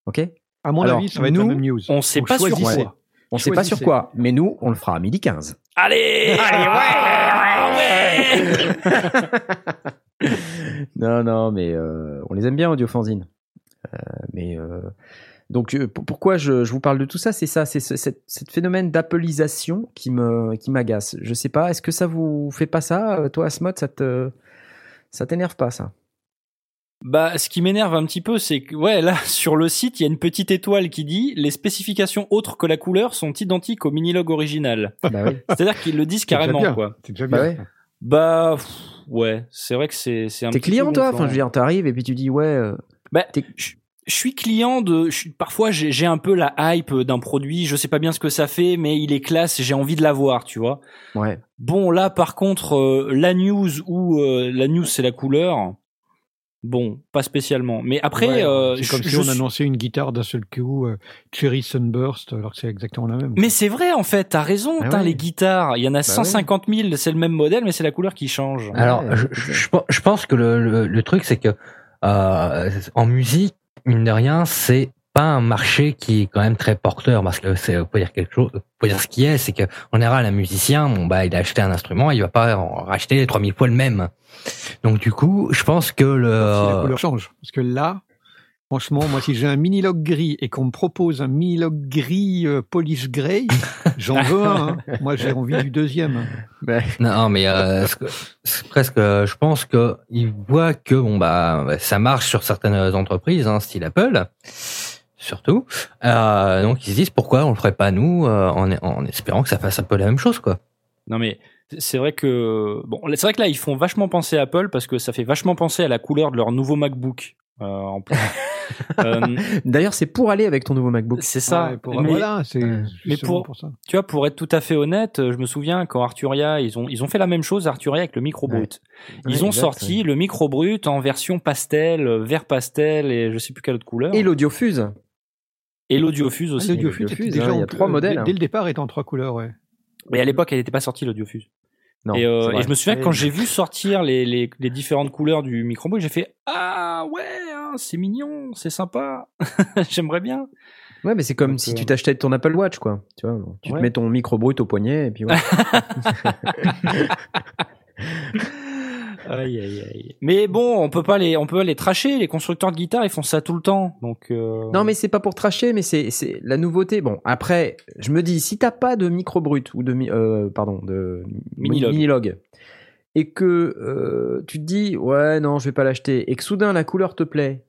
Ok? À mon Alors, avis, ça va être la nous, même news. on sait Donc, pas sur quoi. On sait pas sur quoi, mais nous, on le fera à 12h15. Allez, allez, ouais, ouais, ouais. non, non, mais euh, on les aime bien, Audiofanzine. Euh, mais euh, donc, euh, pour- pourquoi je, je vous parle de tout ça? C'est ça, c'est ce cette, cette phénomène d'appelisation qui me qui m'agace. Je sais pas, est-ce que ça vous fait pas ça, toi, Asmod? Ça te ça t'énerve pas ça? Bah, ce qui m'énerve un petit peu, c'est que, ouais, là, sur le site, il y a une petite étoile qui dit les spécifications autres que la couleur sont identiques au minilog original. Bah oui. C'est-à-dire qu'ils le disent déjà carrément, bien. quoi. C'est déjà Bah ouais. Bah, pff, ouais, c'est vrai que c'est, c'est un T'es petit client, peu toi. Enfin, je veux dire, t'arrives et puis tu dis ouais. euh, Bah, T'es- je suis client de. je suis- parfois, j'ai j'ai un peu la hype d'un produit. Je sais pas bien ce que ça fait, mais il est classe. J'ai envie de l'avoir, tu vois. ouais. Bon, là, par contre, euh, la news ou euh, la news, c'est la couleur. Bon, pas spécialement. Mais après, Ouais, euh, C'est je- comme si je on suis- annonçait une guitare d'un seul coup, euh, Cherry Sunburst, alors que c'est exactement la même. Mais c'est vrai, en fait. T'as raison. Ah ouais. les guitares. Il y en a Bah 150 000. C'est le même modèle, mais c'est la couleur qui change. Alors, Ouais, je, c'est je, je pense que le, le, le truc, c'est que euh, en musique, mine de rien, c'est pas un marché qui est quand même très porteur parce que c'est faut dire quelque chose faut dire ce qui est c'est que en général un musicien bon bah il a acheté un instrument il va pas en racheter les 3000 fois le même donc du coup je pense que le Si la couleur change. Parce que là, franchement, moi, si j'ai un mini-log gris et qu'on me propose un mini-log gris euh, polish grey, j'en veux un. hein. Moi, j'ai envie du deuxième. Non, mais euh, c'est presque. euh, Je pense que il voit que bon bah ça marche sur certaines entreprises, hein, style Apple, surtout. Euh, donc ils se disent pourquoi on le ferait pas nous, euh, en, en espérant que ça fasse un peu la même chose, quoi. Non mais c'est vrai que bon, c'est vrai que là ils font vachement penser à Apple parce que ça fait vachement penser à la couleur de leur nouveau MacBook. Euh, en plus. Euh, D'ailleurs, c'est pour aller avec ton nouveau MacBook. c'est ça. Ouais, pour- mais, voilà, c'est. Mais pour- pour ça. tu vois, pour être tout à fait honnête, je me souviens quand Arturia, ils ont ils ont fait la même chose Arturia avec le micro brut. Ils Ouais, ont exact, sorti le micro brut en version pastel, vert pastel et je sais plus quelle autre couleur. Et l'audiofuse. Et l'audiofuse Ah, aussi. L'audiofuse, l'audiofuse, était déjà hein, il y a en- trois euh, modèles, Dès, hein. dès le départ, est en trois couleurs, ouais. Mais à l'époque, elle n'était pas sortie l'audiofuse. Non. Et, euh, et je me souviens que Ouais. quand j'ai vu sortir les, les, les différentes couleurs du micro j'ai fait ah ouais, hein, c'est mignon, c'est sympa, j'aimerais bien. Ouais, mais c'est comme Donc, si euh, tu t'achetais ton Apple Watch, quoi. Tu vois, tu Ouais. te mets ton micro brut au poignet et puis voilà. Aïe, aïe, aïe. Mais bon, on peut pas les, on peut pas les tracher. Les constructeurs de guitare, ils font ça tout le temps. Donc. euh, Non, mais c'est pas pour tracher, mais c'est c'est la nouveauté. Bon, après, je me dis, si t'as pas de micro brut ou de mi- euh, pardon de Minilog. minilog et que euh, tu te dis ouais non je vais pas l'acheter et que soudain la couleur te plaît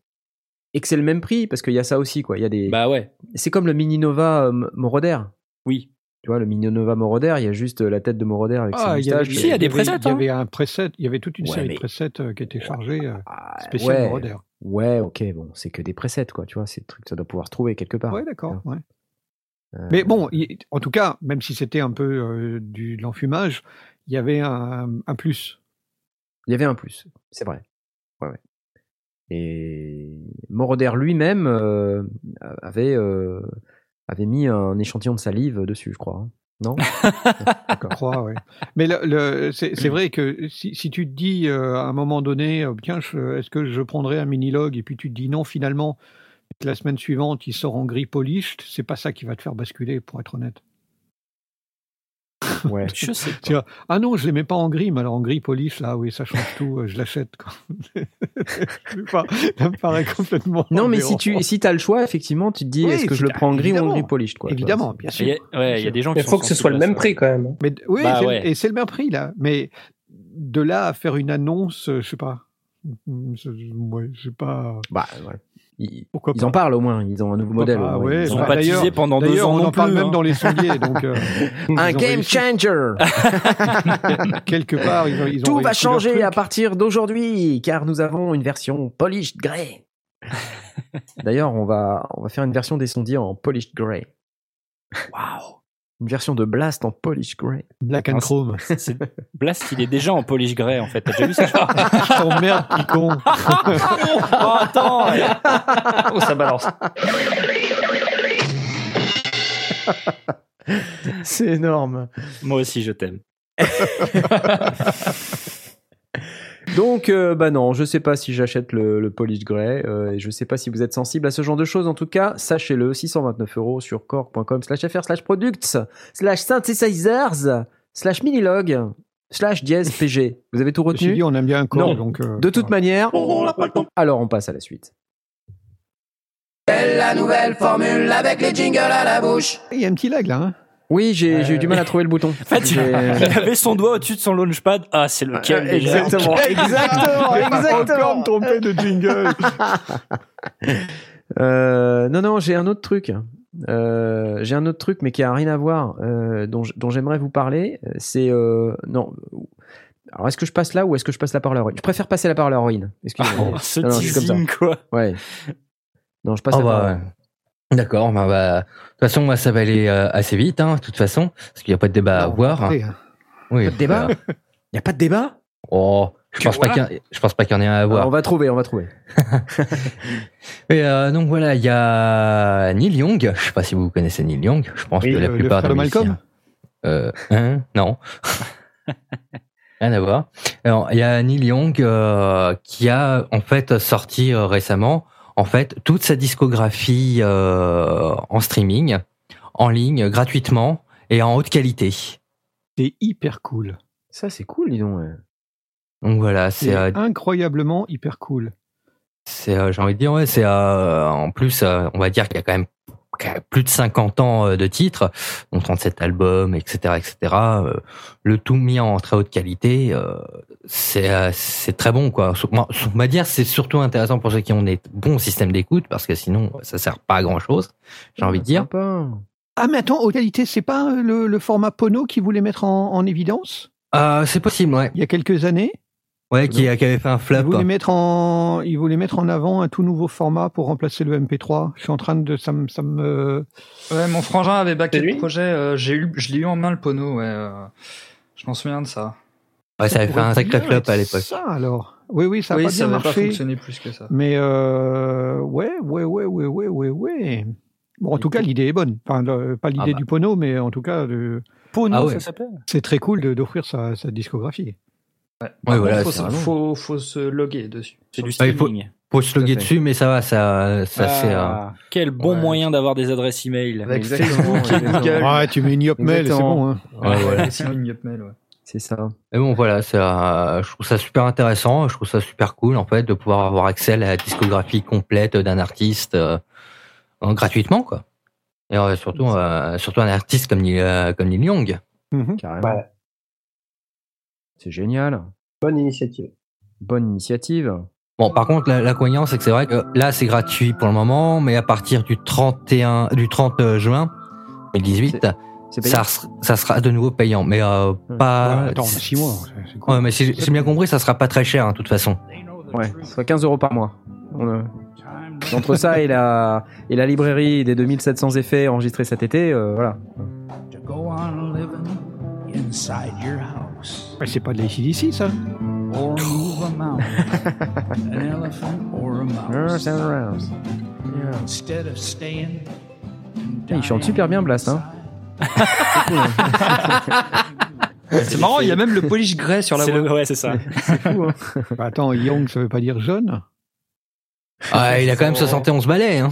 et que c'est le même prix parce qu'il y a ça aussi quoi. Il y a des. Bah ouais. C'est comme le Mini Nova euh, Moroder. Oui. Tu vois le Mini Nova Moroder, il y a juste la tête de Moroder avec Ah, ses il y il a des avait- presets, Il y hein. avait un preset, il y avait toute une Ouais, série mais- de presets euh, qui étaient chargés euh, Ah, spécial ouais. Moroder. Ouais, ok, bon, c'est que des presets, quoi, tu vois, c'est des trucs, ça doit pouvoir se trouver quelque part. Ouais, d'accord. ouais. Euh, Mais bon, il- en tout cas, même si c'était un peu euh, du, de l'enfumage, il y avait un, un plus. Il y avait un plus, c'est vrai. Ouais, ouais. Et Moroder lui-même euh, avait, euh, avait mis un échantillon de salive dessus, je crois. hein. Non? Je crois, ouais. Mais le, le- c'est c'est vrai que si, si tu te dis euh, à un moment donné, euh, tiens, je- est-ce que je prendrais un mini-log, et puis tu te dis non, finalement, que la semaine suivante, il sort en gris polished, c'est pas ça qui va te faire basculer, pour être honnête. Ouais. Je sais pas. Ah non, je les mets pas en gris, mais alors en gris polish, là, oui, ça change tout, euh, je l'achète. ça me paraît complètement. Non, mais si tu si as le choix, effectivement, tu te dis Oui, est-ce que si je le prends en gris ou en gris polished quoi, Évidemment, bien Il y sûr. ouais, il y a des gens qui Mais faut que ce soit le même prix quand même. Mais oui, Bah ouais. et c'est le même prix là. Mais de là à faire une annonce, euh, je sais pas. Mm, je- Ouais, je sais pas. Bah, ouais. Ils, Pourquoi ils pas en parlent au moins, ils ont un nouveau modèle. pas, ouais, Ils ont bah, d'ailleurs- pendant deux ans on non en parle plus, même hein. dans les sondiers, donc. euh, Un game changer Quelque part, ils ont, ils ont Tout va changer à partir d'aujourd'hui, car nous avons une version polished grey. D'ailleurs, on va, on va faire une version des sondiers en polished grey. Waouh. Une version de Blast en polished grey. Black and Ah, Chrome. Blast, il est déjà en polish grey en fait. T'as déjà vu ça Je t'emmerde, picon. Oh attends. Oh, ça balance. C'est énorme. Moi aussi, je t'aime. Donc, euh, bah non, je sais pas si j'achète le, le Polish Grey. euh, et je sais pas si vous êtes sensible à ce genre de choses. En tout cas, sachez-le, 629 euros sur core.com slash fr slash products slash synthesizers slash minilog slash dièse pg. Vous avez tout retenu? Dit, on aime bien un corps, donc. euh, De toute manière, alors on passe à la suite. La nouvelle formule avec les jingles à la bouche Il y a un petit lag là. Hein Oui, j'ai eu du mal à trouver le bouton. En fait, il avait son doigt au-dessus de son launchpad. Ah, c'est lequel Exactement, exactement, exactement. Encore me tromper de jingle. Euh, non, non, j'ai un autre truc. Euh, j'ai un autre truc, mais qui a rien à voir, euh, dont, dont j'aimerais vous parler. Euh, C'est euh, non. Alors, est-ce que je passe là ou est-ce que je passe la parole Je préfère passer la parole héroïne. Excusez-moi. Oh, ce Non, non, je suis comme ça. teasing, quoi. Ouais. Non, je passe Oh, la bah, parole. ouais. D'accord, bah, bah, de toute façon, moi, ça va aller euh, assez vite, hein, de toute façon, parce qu'il n'y a pas de débat à avoir. hein. Oui, Pas de débat euh, Il n'y a pas de débat? Oh, je pense pas je pense pas qu'il y en ait un à Alors, avoir. On va trouver, on va trouver. Et euh, donc voilà, il y a Neil Young. Je sais pas si vous connaissez Neil Young. Je pense Oui, que la le- le plupart frère des de Malcolm musiciens- Euh, hein, non. Rien à voir. Alors, il y a Neil Young euh, qui a en fait sorti euh, récemment en fait toute sa discographie euh, en streaming, en ligne, gratuitement et en haute qualité. C'est hyper cool. Ça, c'est cool, dis donc. voilà, c'est C'est euh, incroyablement hyper cool. C'est, euh, j'ai envie de dire, ouais, c'est euh, en plus, euh, on va dire qu'il y a quand même plus de 50 ans euh, de titres, donc 37 albums, etc., etc. euh, le tout mis en très haute qualité, euh, c'est c'est très bon, quoi. On va dire, c'est surtout intéressant pour ceux qui ont des bons systèmes d'écoute, parce que sinon, ça sert pas à grand chose. J'ai envie de dire. Sympa. Ah, mais attends, haute qualité, c'est pas le, le format Pono qui voulait mettre en, en évidence? Euh, c'est possible, ouais. il y a quelques années? Ouais, qui, qui avait fait un il flop. voulait, mettre en, il voulait mettre en avant un tout nouveau format pour remplacer le MP3. Je suis en train de. Ça me. Ça me Ouais, mon frangin avait backé le projet. euh, j'ai eu, je l'ai eu en main le pono. Ouais, euh, je m'en souviens de ça. Ouais, ça avait fait un sacré flop à l'époque. Ça alors. Oui, oui, ça a oui, pas ça bien pas fonctionné plus que ça. Mais euh, ouais, ouais, ouais, ouais, ouais, ouais, ouais. Bon, en tout cas, l'idée est bonne. Enfin, le- pas l'idée bah. du Pono, mais en tout cas, de- Pono, Ah ouais. ça s'appelle? c'est très cool de- d'offrir sa, sa discographie. Ouais, Ouais, voilà, faut, c'est se, vraiment- faut, faut se loguer dessus. C'est du Ouais, il faut- se loguer dessus, mais ça va, ça, ça c'est. euh, Ah, Quel bon Ouais. moyen d'avoir des adresses email. Avec Exactement, Facebook et exactement. Google. Ouais, tu mets une Yopmail, c'est bon. Hein. ouais, voilà. Sinon, une Yopmail, ouais. C'est ça. Et bon, voilà, c'est, je trouve ça super intéressant. Je trouve ça super cool, en fait, de pouvoir avoir accès à la discographie complète d'un artiste euh, gratuitement, quoi. Et euh, surtout, euh, surtout un artiste comme Neil, euh, comme Neil Young. Mhm. Carrément. Ouais. C'est génial. Bonne initiative. Bonne initiative. Bon, par contre, la- l'inconvénient, c'est que c'est vrai que là, c'est gratuit pour le moment, mais à partir du 31, du 30 juin 2018, C'est payant. ça, ça sera de nouveau payant, mais euh, pas. Ouais, attends, on a six mois. c'est- c'est cool. Ouais, mais si j'ai bien compris, ça sera pas très cher, hein, de toute façon. Ouais, soit 15 euros par mois. On, euh, entre ça et la, et la librairie des 2700 effets enregistrés cet été, euh, voilà. Inside your house. C'est pas de la ça Or move a mountain, an elephant or a mouse. Instead of staying Putain, Il chante super bien, Blast. Hein? C'est marrant, il y a même le polish grey sur la C'est voix. le- Ouais, c'est ça. C'est fou. Hein. Bah, Attends, Young, ça veut pas dire jeune? Ah, il a quand même 71 balais, hein.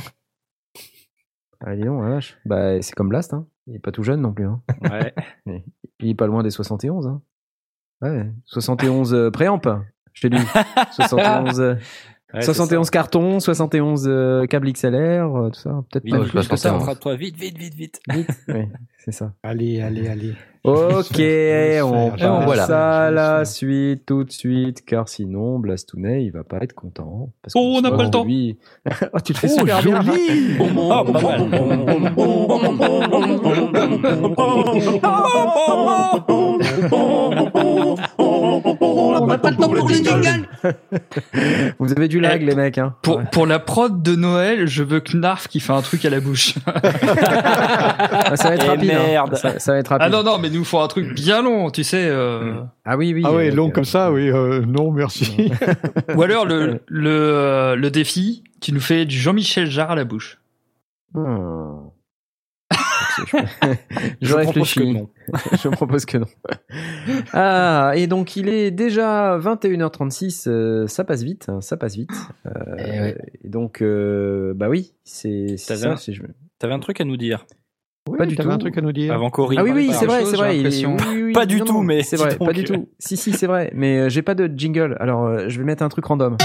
Ah, dis donc, la vache. Bah, c'est comme Blast. Hein. Il est pas tout jeune non plus. Hein. Ouais. Est pas loin des 71. Hein. Ouais, 71 euh, préamp. Je t'ai dit. 71, euh, Ouais, c'est 71 cartons, 71 euh, câbles XLR, euh, tout ça. Peut-être pas plus que ça. Rattrape-toi vite, vite, vite, vite. Oui, c'est ça. Allez, allez, allez. Ok, on passe voilà. à la suite tout de suite, car sinon Blastounet il va pas être content. Parce Oh, on n'a pas le temps. lui- oh, tu le fais Oh, super bien. joli Oh, pas On n'a pas le temps pour les jingles. Vous avez du lag, les mecs. Hein. Pour, pour la prod de Noël, je veux Knarf qui fait un truc à la bouche. Ah, ça va être Eh rapide. hein. merde. Ça, ça va être rapide. Ah non, non, mais nous faut un truc bien long, tu sais. euh, Ah oui, oui. Ah ouais, avec, long euh, comme ça, oui. euh, non, merci. Ou alors le, le, euh, le défi, tu nous fais du Jean-Michel Jarre à la bouche. hmm. Je, je réfléchis. que non. je propose que non. Ah, et donc il est déjà 21h36, euh, ça passe vite, hein, ça passe vite. Euh, Eh ouais. et donc, euh, bah oui, c'est T'avais ça. un- c'est- je- T'avais un truc à nous dire Oui, Pas du t'avais tout. un truc à nous dire. avant Corinne. Ah oui, oui, c'est vrai, c'est vrai. il- l'impression. oui, oui, Pas du non, tout, non, mais c'est vrai, donc. pas du tout. Si, si, c'est vrai, mais euh, j'ai pas de jingle. Alors, euh, je vais mettre un truc random.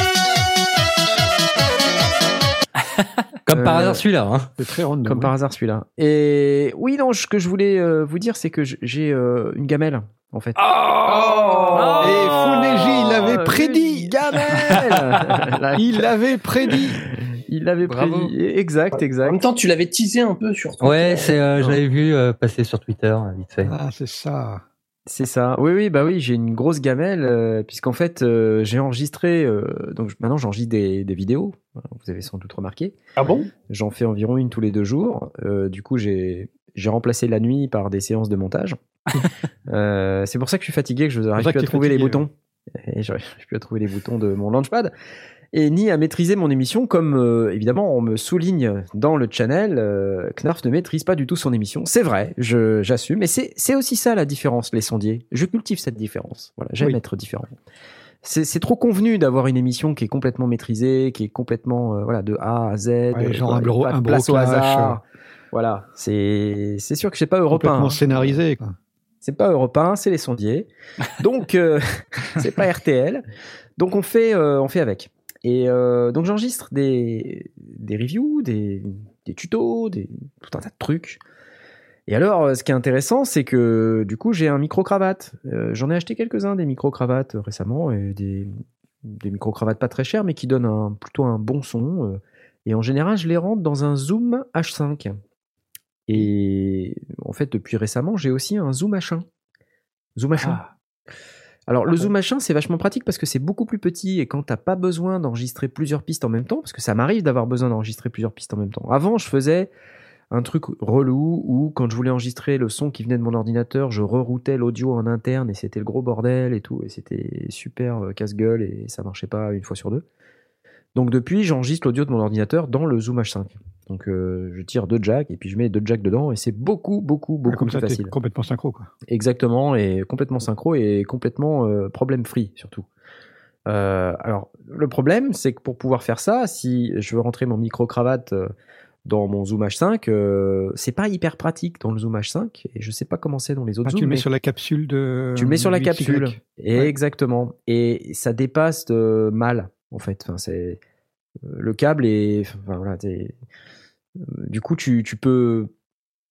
Comme par Euh, hasard, celui-là, hein. C'est très random. Comme par hasard celui-là. Et oui, non, ce que je voulais euh, vous dire, c'est que j'ai euh, une gamelle, en fait. Oh Et Funeji, il l'avait prédit. Gamelle Il l'avait prédit. Il l'avait prédit. Exact, En exact. même temps, tu l'avais teasé un peu sur ton. Ouais, c'est, euh, je l'avais vu euh, passer sur Twitter, vite fait. Ah, c'est ça. C'est ça. Oui, oui, bah oui, j'ai une grosse gamelle, euh, puisqu'en fait, euh, j'ai enregistré. euh, donc maintenant, j'enregistre des, des vidéos. Vous avez sans doute remarqué. Ah bon? J'en fais environ une tous les deux jours. Du coup, j'ai remplacé la nuit par des séances de montage. C'est pour ça que je suis fatigué, que je n'arrive plus à trouver les boutons. Et j'arrive plus à trouver les boutons de mon launchpad. Et ni à maîtriser mon émission, comme euh, évidemment on me souligne dans le channel, euh, Knarf ne maîtrise pas du tout son émission. C'est vrai, je- j'assume. Mais c'est c'est aussi ça la différence, les sondiers. Je cultive cette différence. Voilà, j'aime Oui. être différent. C'est trop convenu d'avoir une émission qui est complètement maîtrisée, qui est complètement euh, voilà de A à Z. Ouais, genre un de un place au hasard. Voilà, c'est c'est sûr que c'est pas européen. Complètement scénarisé. Quoi. C'est pas européen, c'est les sondiers. Donc euh, c'est pas RTL. Donc on fait euh, on fait avec. Et euh, donc j'enregistre des des reviews, des des tutos, des tout un tas de trucs. Et alors, euh, ce qui est intéressant, c'est que du coup, j'ai un micro-cravate. Euh, J'en ai acheté quelques-uns des micro-cravates récemment, des, des micro-cravates pas très chères, mais qui donnent un, plutôt un bon son. et en général, je les rentre dans un Zoom H5. Et en fait, depuis récemment, j'ai aussi un Zoom H1. Zoom H1. Ah. Alors, le Zoom H1, c'est vachement pratique parce que c'est beaucoup plus petit et quand t'as pas besoin d'enregistrer plusieurs pistes en même temps, parce que ça m'arrive d'avoir besoin d'enregistrer plusieurs pistes en même temps. Avant, je faisais un truc relou où quand je voulais enregistrer le son qui venait de mon ordinateur, je reroutais l'audio en interne et c'était le gros bordel et tout et c'était super euh, casse-gueule et ça marchait pas une fois sur deux. Donc depuis, j'enregistre l'audio de mon ordinateur dans le Zoom H5. Donc euh, je tire deux jacks et puis je mets deux jacks dedans et c'est beaucoup beaucoup beaucoup Comme plus ça, facile. complètement synchro. Quoi. Exactement, et complètement synchro et complètement euh, problème free surtout. Euh, alors, le problème, c'est que pour pouvoir faire ça, si je veux rentrer mon micro-cravate euh, dans mon Zoom H5. euh, c'est pas hyper pratique dans le Zoom H5 et je sais pas comment c'est dans les autres Ah, Zooms. tu le mets mais sur la capsule de. tu le mets sur la capsule. Exactement. Et ça dépasse de mal en fait. Enfin, c'est euh, le câble est. Enfin, voilà, t'es- euh, du coup, tu, tu peux.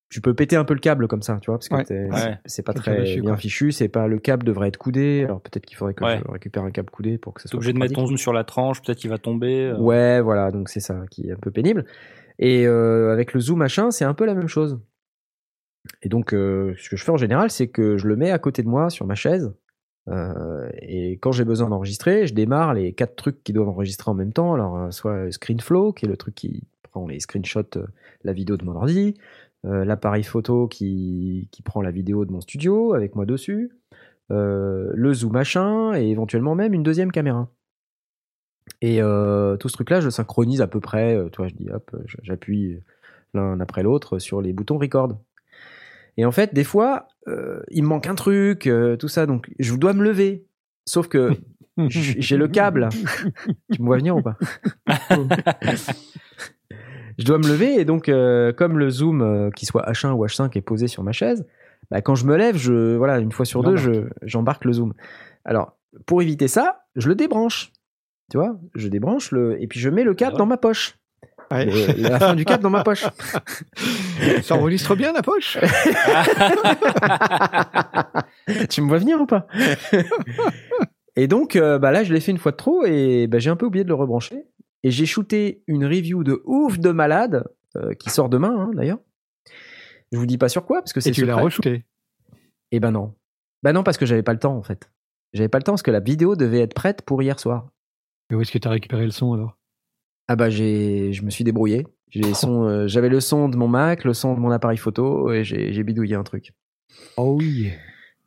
Tu peux péter un peu le câble comme ça, tu vois, parce que Ouais. t'es- Ouais. c'est pas très bien quoi. fichu. C'est pas le câble devrait être coudé. Alors peut-être qu'il faudrait que Ouais. je récupère un câble coudé pour que ça soit. obligé de mettre ton zoom sur la tranche, peut-être qu'il va tomber. euh. Ouais, voilà, donc c'est ça qui est un peu pénible. Et euh, avec le zoom machin, c'est un peu la même chose. Et donc, euh, ce que je fais en général, c'est que je le mets à côté de moi sur ma chaise. Euh, et quand j'ai besoin d'enregistrer, je démarre les quatre trucs qui doivent enregistrer en même temps. Alors, euh, soit ScreenFlow, qui est le truc qui prend les screenshots, euh, la vidéo de mon ordi, l'appareil photo qui, qui prend la vidéo de mon studio avec moi dessus, le zoom machin, et éventuellement même une deuxième caméra. Et tout ce truc-là, je synchronise à peu près. toi, je dis hop, j'appuie l'un après l'autre sur les boutons record. Et en fait, des fois, euh, il me manque un truc, euh, tout ça, donc je dois me lever. Sauf que j'ai le câble. tu me vois venir ou pas? Je dois me lever et donc, euh, comme le zoom, qu'il soit H1 ou H5, est posé sur ma chaise, bah, quand je me lève, je, voilà, une fois sur deux, je- j'embarque le zoom. Alors, pour éviter ça, je le débranche. Tu vois, je débranche le et puis je mets le câble dans ma poche. Le- la fin du câble dans ma poche. Ça enregistre bien la poche tu me vois venir ou pas? Et donc, euh, bah là, je l'ai fait une fois de trop et bah, j'ai un peu oublié de le rebrancher. Et j'ai shooté une review de ouf de malade euh, qui sort demain, hein, d'ailleurs. Je vous dis pas sur quoi parce que c'est Et tu l'as re-shooté? Eh ben non. Bah non, parce que j'avais pas le temps en fait. J'avais pas le temps parce que la vidéo devait être prête pour hier soir. Et où est-ce que tu as récupéré le son alors? Ah bah j'ai, je me suis débrouillé. J'ai sons, euh, j'avais le son de mon Mac, le son de mon appareil photo et j'ai, j'ai bidouillé un truc. Oh oui.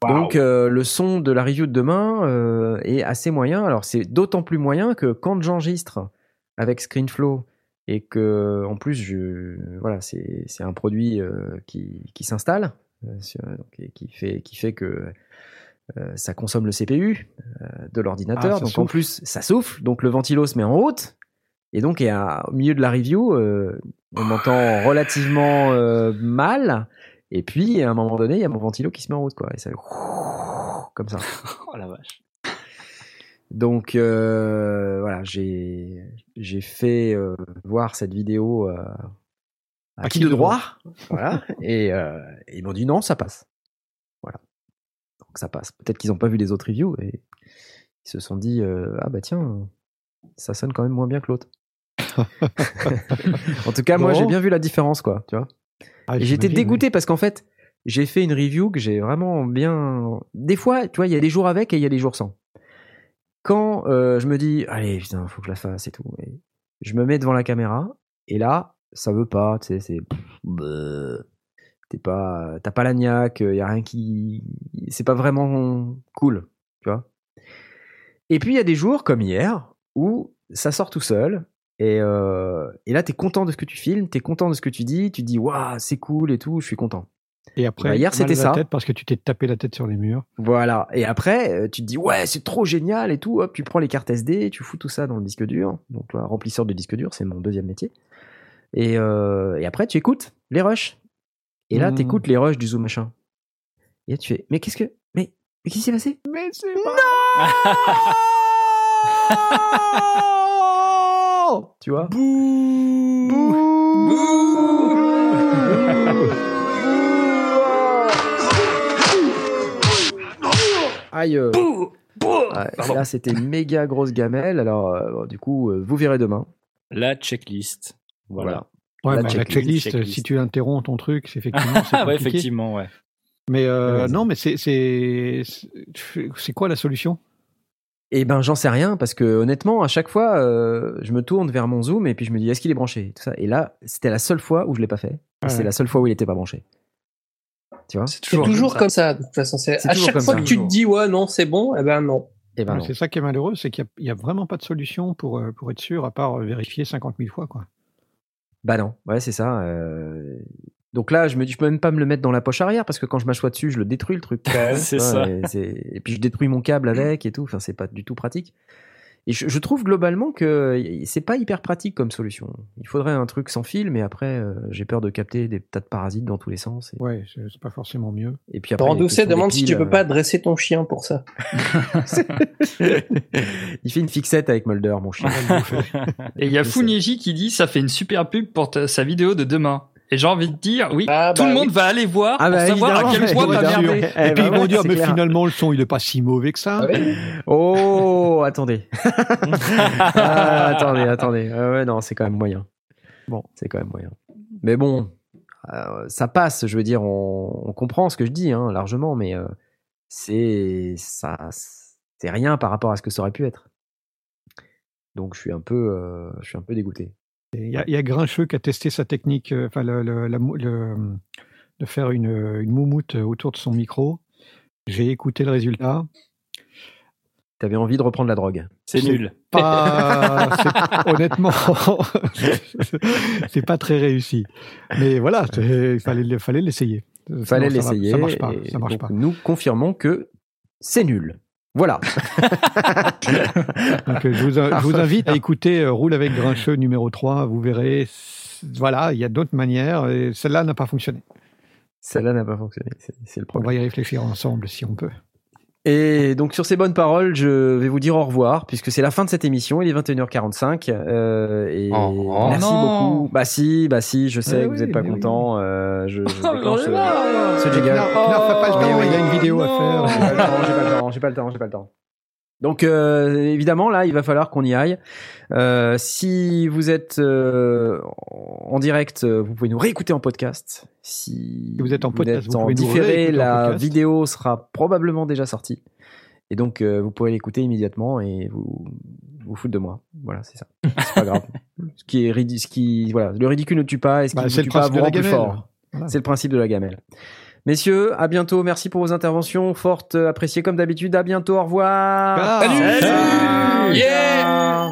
Donc euh, le son de la review de demain euh, est assez moyen. Alors c'est d'autant plus moyen que quand j'enregistre avec ScreenFlow et que en plus je, voilà c'est, c'est un produit qui, qui s'installe et qui fait qui fait que euh, ça consomme le CPU euh, de l'ordinateur. Ah, donc en plus ça souffle. Donc le ventilo se met en route. Et donc, et à- au milieu de la review, euh, on m'entend relativement euh, mal. Et puis, à un moment donné, il y a mon ventilo qui se met en route, quoi. Et ça, comme ça. Oh la vache. Donc, euh, voilà, j'ai j'ai fait voir cette vidéo à, qui de droit, voilà. Et euh, ils m'ont dit non, ça passe. Voilà. Donc ça passe. Peut-être qu'ils n'ont pas vu les autres reviews et ils se sont dit ah bah tiens, ça sonne quand même moins bien que l'autre. en tout cas, moi, j'ai bien vu la différence, quoi. Tu vois. Ah, et j'étais dégoûté parce qu'en fait, j'ai fait une review que j'ai vraiment bien. Des fois, tu vois, il y a des jours avec et il y a des jours sans. Quand euh, je me dis, allez, putain, faut que je la fasse et tout, et je me mets devant la caméra et là, ça veut pas, tu sais, c'est. T'es pas, t'as pas la niaque, y a rien qui, c'est pas vraiment cool, tu vois. Et puis il y a des jours comme hier où ça sort tout seul et, euh, et là t'es content de ce que tu filmes, t'es content de ce que tu dis, tu dis waouh c'est cool et tout, je suis content. Et après, Bah, hier, mal à c'était ça. tête parce que tu t'es tapé la tête sur les murs. Voilà. Et après, euh, tu te dis, ouais, c'est trop génial et tout. Hop, tu prends les cartes SD, tu fous tout ça dans le disque dur. Donc, toi, remplisseur de disque dur, c'est mon deuxième métier. Et, euh, et après, tu écoutes les rushs. Et là, Mhm. tu écoutes les rushs du Zoom machin. Et là, tu fais, mais qu'est-ce que. Mais, mais qu'est-ce qui s'est passé? Mais c'est Non Tu vois Aïe. euh. Ouais, là, c'était une méga grosse gamelle. Alors, euh, du coup, euh, vous verrez demain. La checklist. Voilà. Ouais, La checklist, checklist, checklist. si tu interromps ton truc, c'est effectivement. c'est Ah ouais, effectivement, ouais. Mais euh, non, mais c'est quoi la solution? Eh ben, j'en sais rien parce que honnêtement, à chaque fois, euh, je me tourne vers mon zoom et puis je me dis est-ce qu'il est branché? Tout ça. Et là, c'était la seule fois où je l'ai pas fait. Ouais. C'est la seule fois où il était pas branché. Tu vois? C'est toujours comme ça, de toute façon. C'est à toujours chaque comme fois ça. que tu te dis ouais non c'est bon, eh ben non. Eh ben. C'est ça qui est malheureux, c'est qu'il n'y a, vraiment pas de solution pour, euh, pour être sûr, à part euh, vérifier 50 000 fois. Quoi. Bah non, ouais, c'est ça. euh. Donc là, je me dis, je peux même pas me le mettre dans la poche arrière parce que quand je m'assois dessus, je le détruis le truc. c'est Ouais, ça. Et, c'est- et puis je détruis mon câble avec et tout. Enfin, c'est pas du tout pratique. Et je, je trouve globalement que c'est pas hyper pratique comme solution. Il faudrait un truc sans fil, mais après, euh, j'ai peur de capter des tas de parasites dans tous les sens. Et, Ouais, c'est c'est pas forcément mieux. et puis après, Laurent il y a la Doucet question des demande si tu peux pas dresser ton chien pour ça. euh. il fait une fixette avec Mulder, mon chien. Et il y a. Funieji qui dit ça fait une super pub pour ta- sa vidéo de demain. Et j'ai envie de dire, oui, Ah, tout bah le monde oui. va aller voir Ah pour bah, savoir à quel point t'as merdé. Eh Et puis bah ils vont ouais, dire, mais clair. finalement, le son, il est pas si mauvais que ça. Ah ouais Oh, attendez. Ah, attendez, attendez. Ouais, non, c'est quand même moyen. Bon. C'est quand même moyen. Mais bon, euh, ça passe. Je veux dire, on, on comprend ce que je dis, hein, largement, mais euh, c'est ça, c'est rien par rapport à ce que ça aurait pu être. Donc, je suis un peu, euh, je suis un peu dégoûté. Il y, a- il y a Grincheux qui a testé sa technique, euh, enfin, le, le- la mou- le- de faire une, une moumoute autour de son micro. J'ai écouté le résultat. T'avais envie de reprendre la drogue. C'est nul. Pas, honnêtement, c'est pas très réussi. Mais voilà, il fallait, fallait l'essayer. Il fallait l'essayer. Ça marche pas. Ça marche donc, pas. Nous confirmons que c'est nul. Voilà. Donc, euh, je, vous, je vous invite à écouter euh, Roule avec Grincheux numéro 3. Vous verrez. Voilà, il y a d'autres manières. Et celle-là n'a pas fonctionné. Celle-là n'a pas fonctionné. C'est le On problème. va y réfléchir ensemble si on peut. Et donc sur ces bonnes paroles, je vais vous dire au revoir puisque c'est la fin de cette émission. Il est 21h45 euh, et Oh, merci non. beaucoup. Bah si, bah si, je sais Eh que vous oui, n'êtes pas mais oui. content. euh, je, je Oh, déclenche ce, là ce jingle. Knarf, Knarf a pas le Mais temps, oui. il a une vidéo à faire. j'ai pas le temps, j'ai pas le temps, j'ai pas le temps. Donc euh, évidemment là, il va falloir qu'on y aille. Euh, si vous êtes euh, en direct, euh, vous pouvez nous réécouter en podcast. Si vous êtes en podcast, vous en pouvez nous différé, en la vidéo sera probablement déjà sortie. Et donc euh, vous pouvez l'écouter immédiatement et vous vous foutre de moi. Voilà, c'est ça. C'est pas grave. Ce qui est ce qui voilà, le ridicule ne tue pas et ce qui Bah, ne vous le tue pas vous rend plus fort. Voilà. C'est le principe de la gamelle. Messieurs, à bientôt. Merci pour vos interventions fortes, appréciées comme d'habitude. À bientôt. Au revoir. Ah, Salut. Salut. Yeah.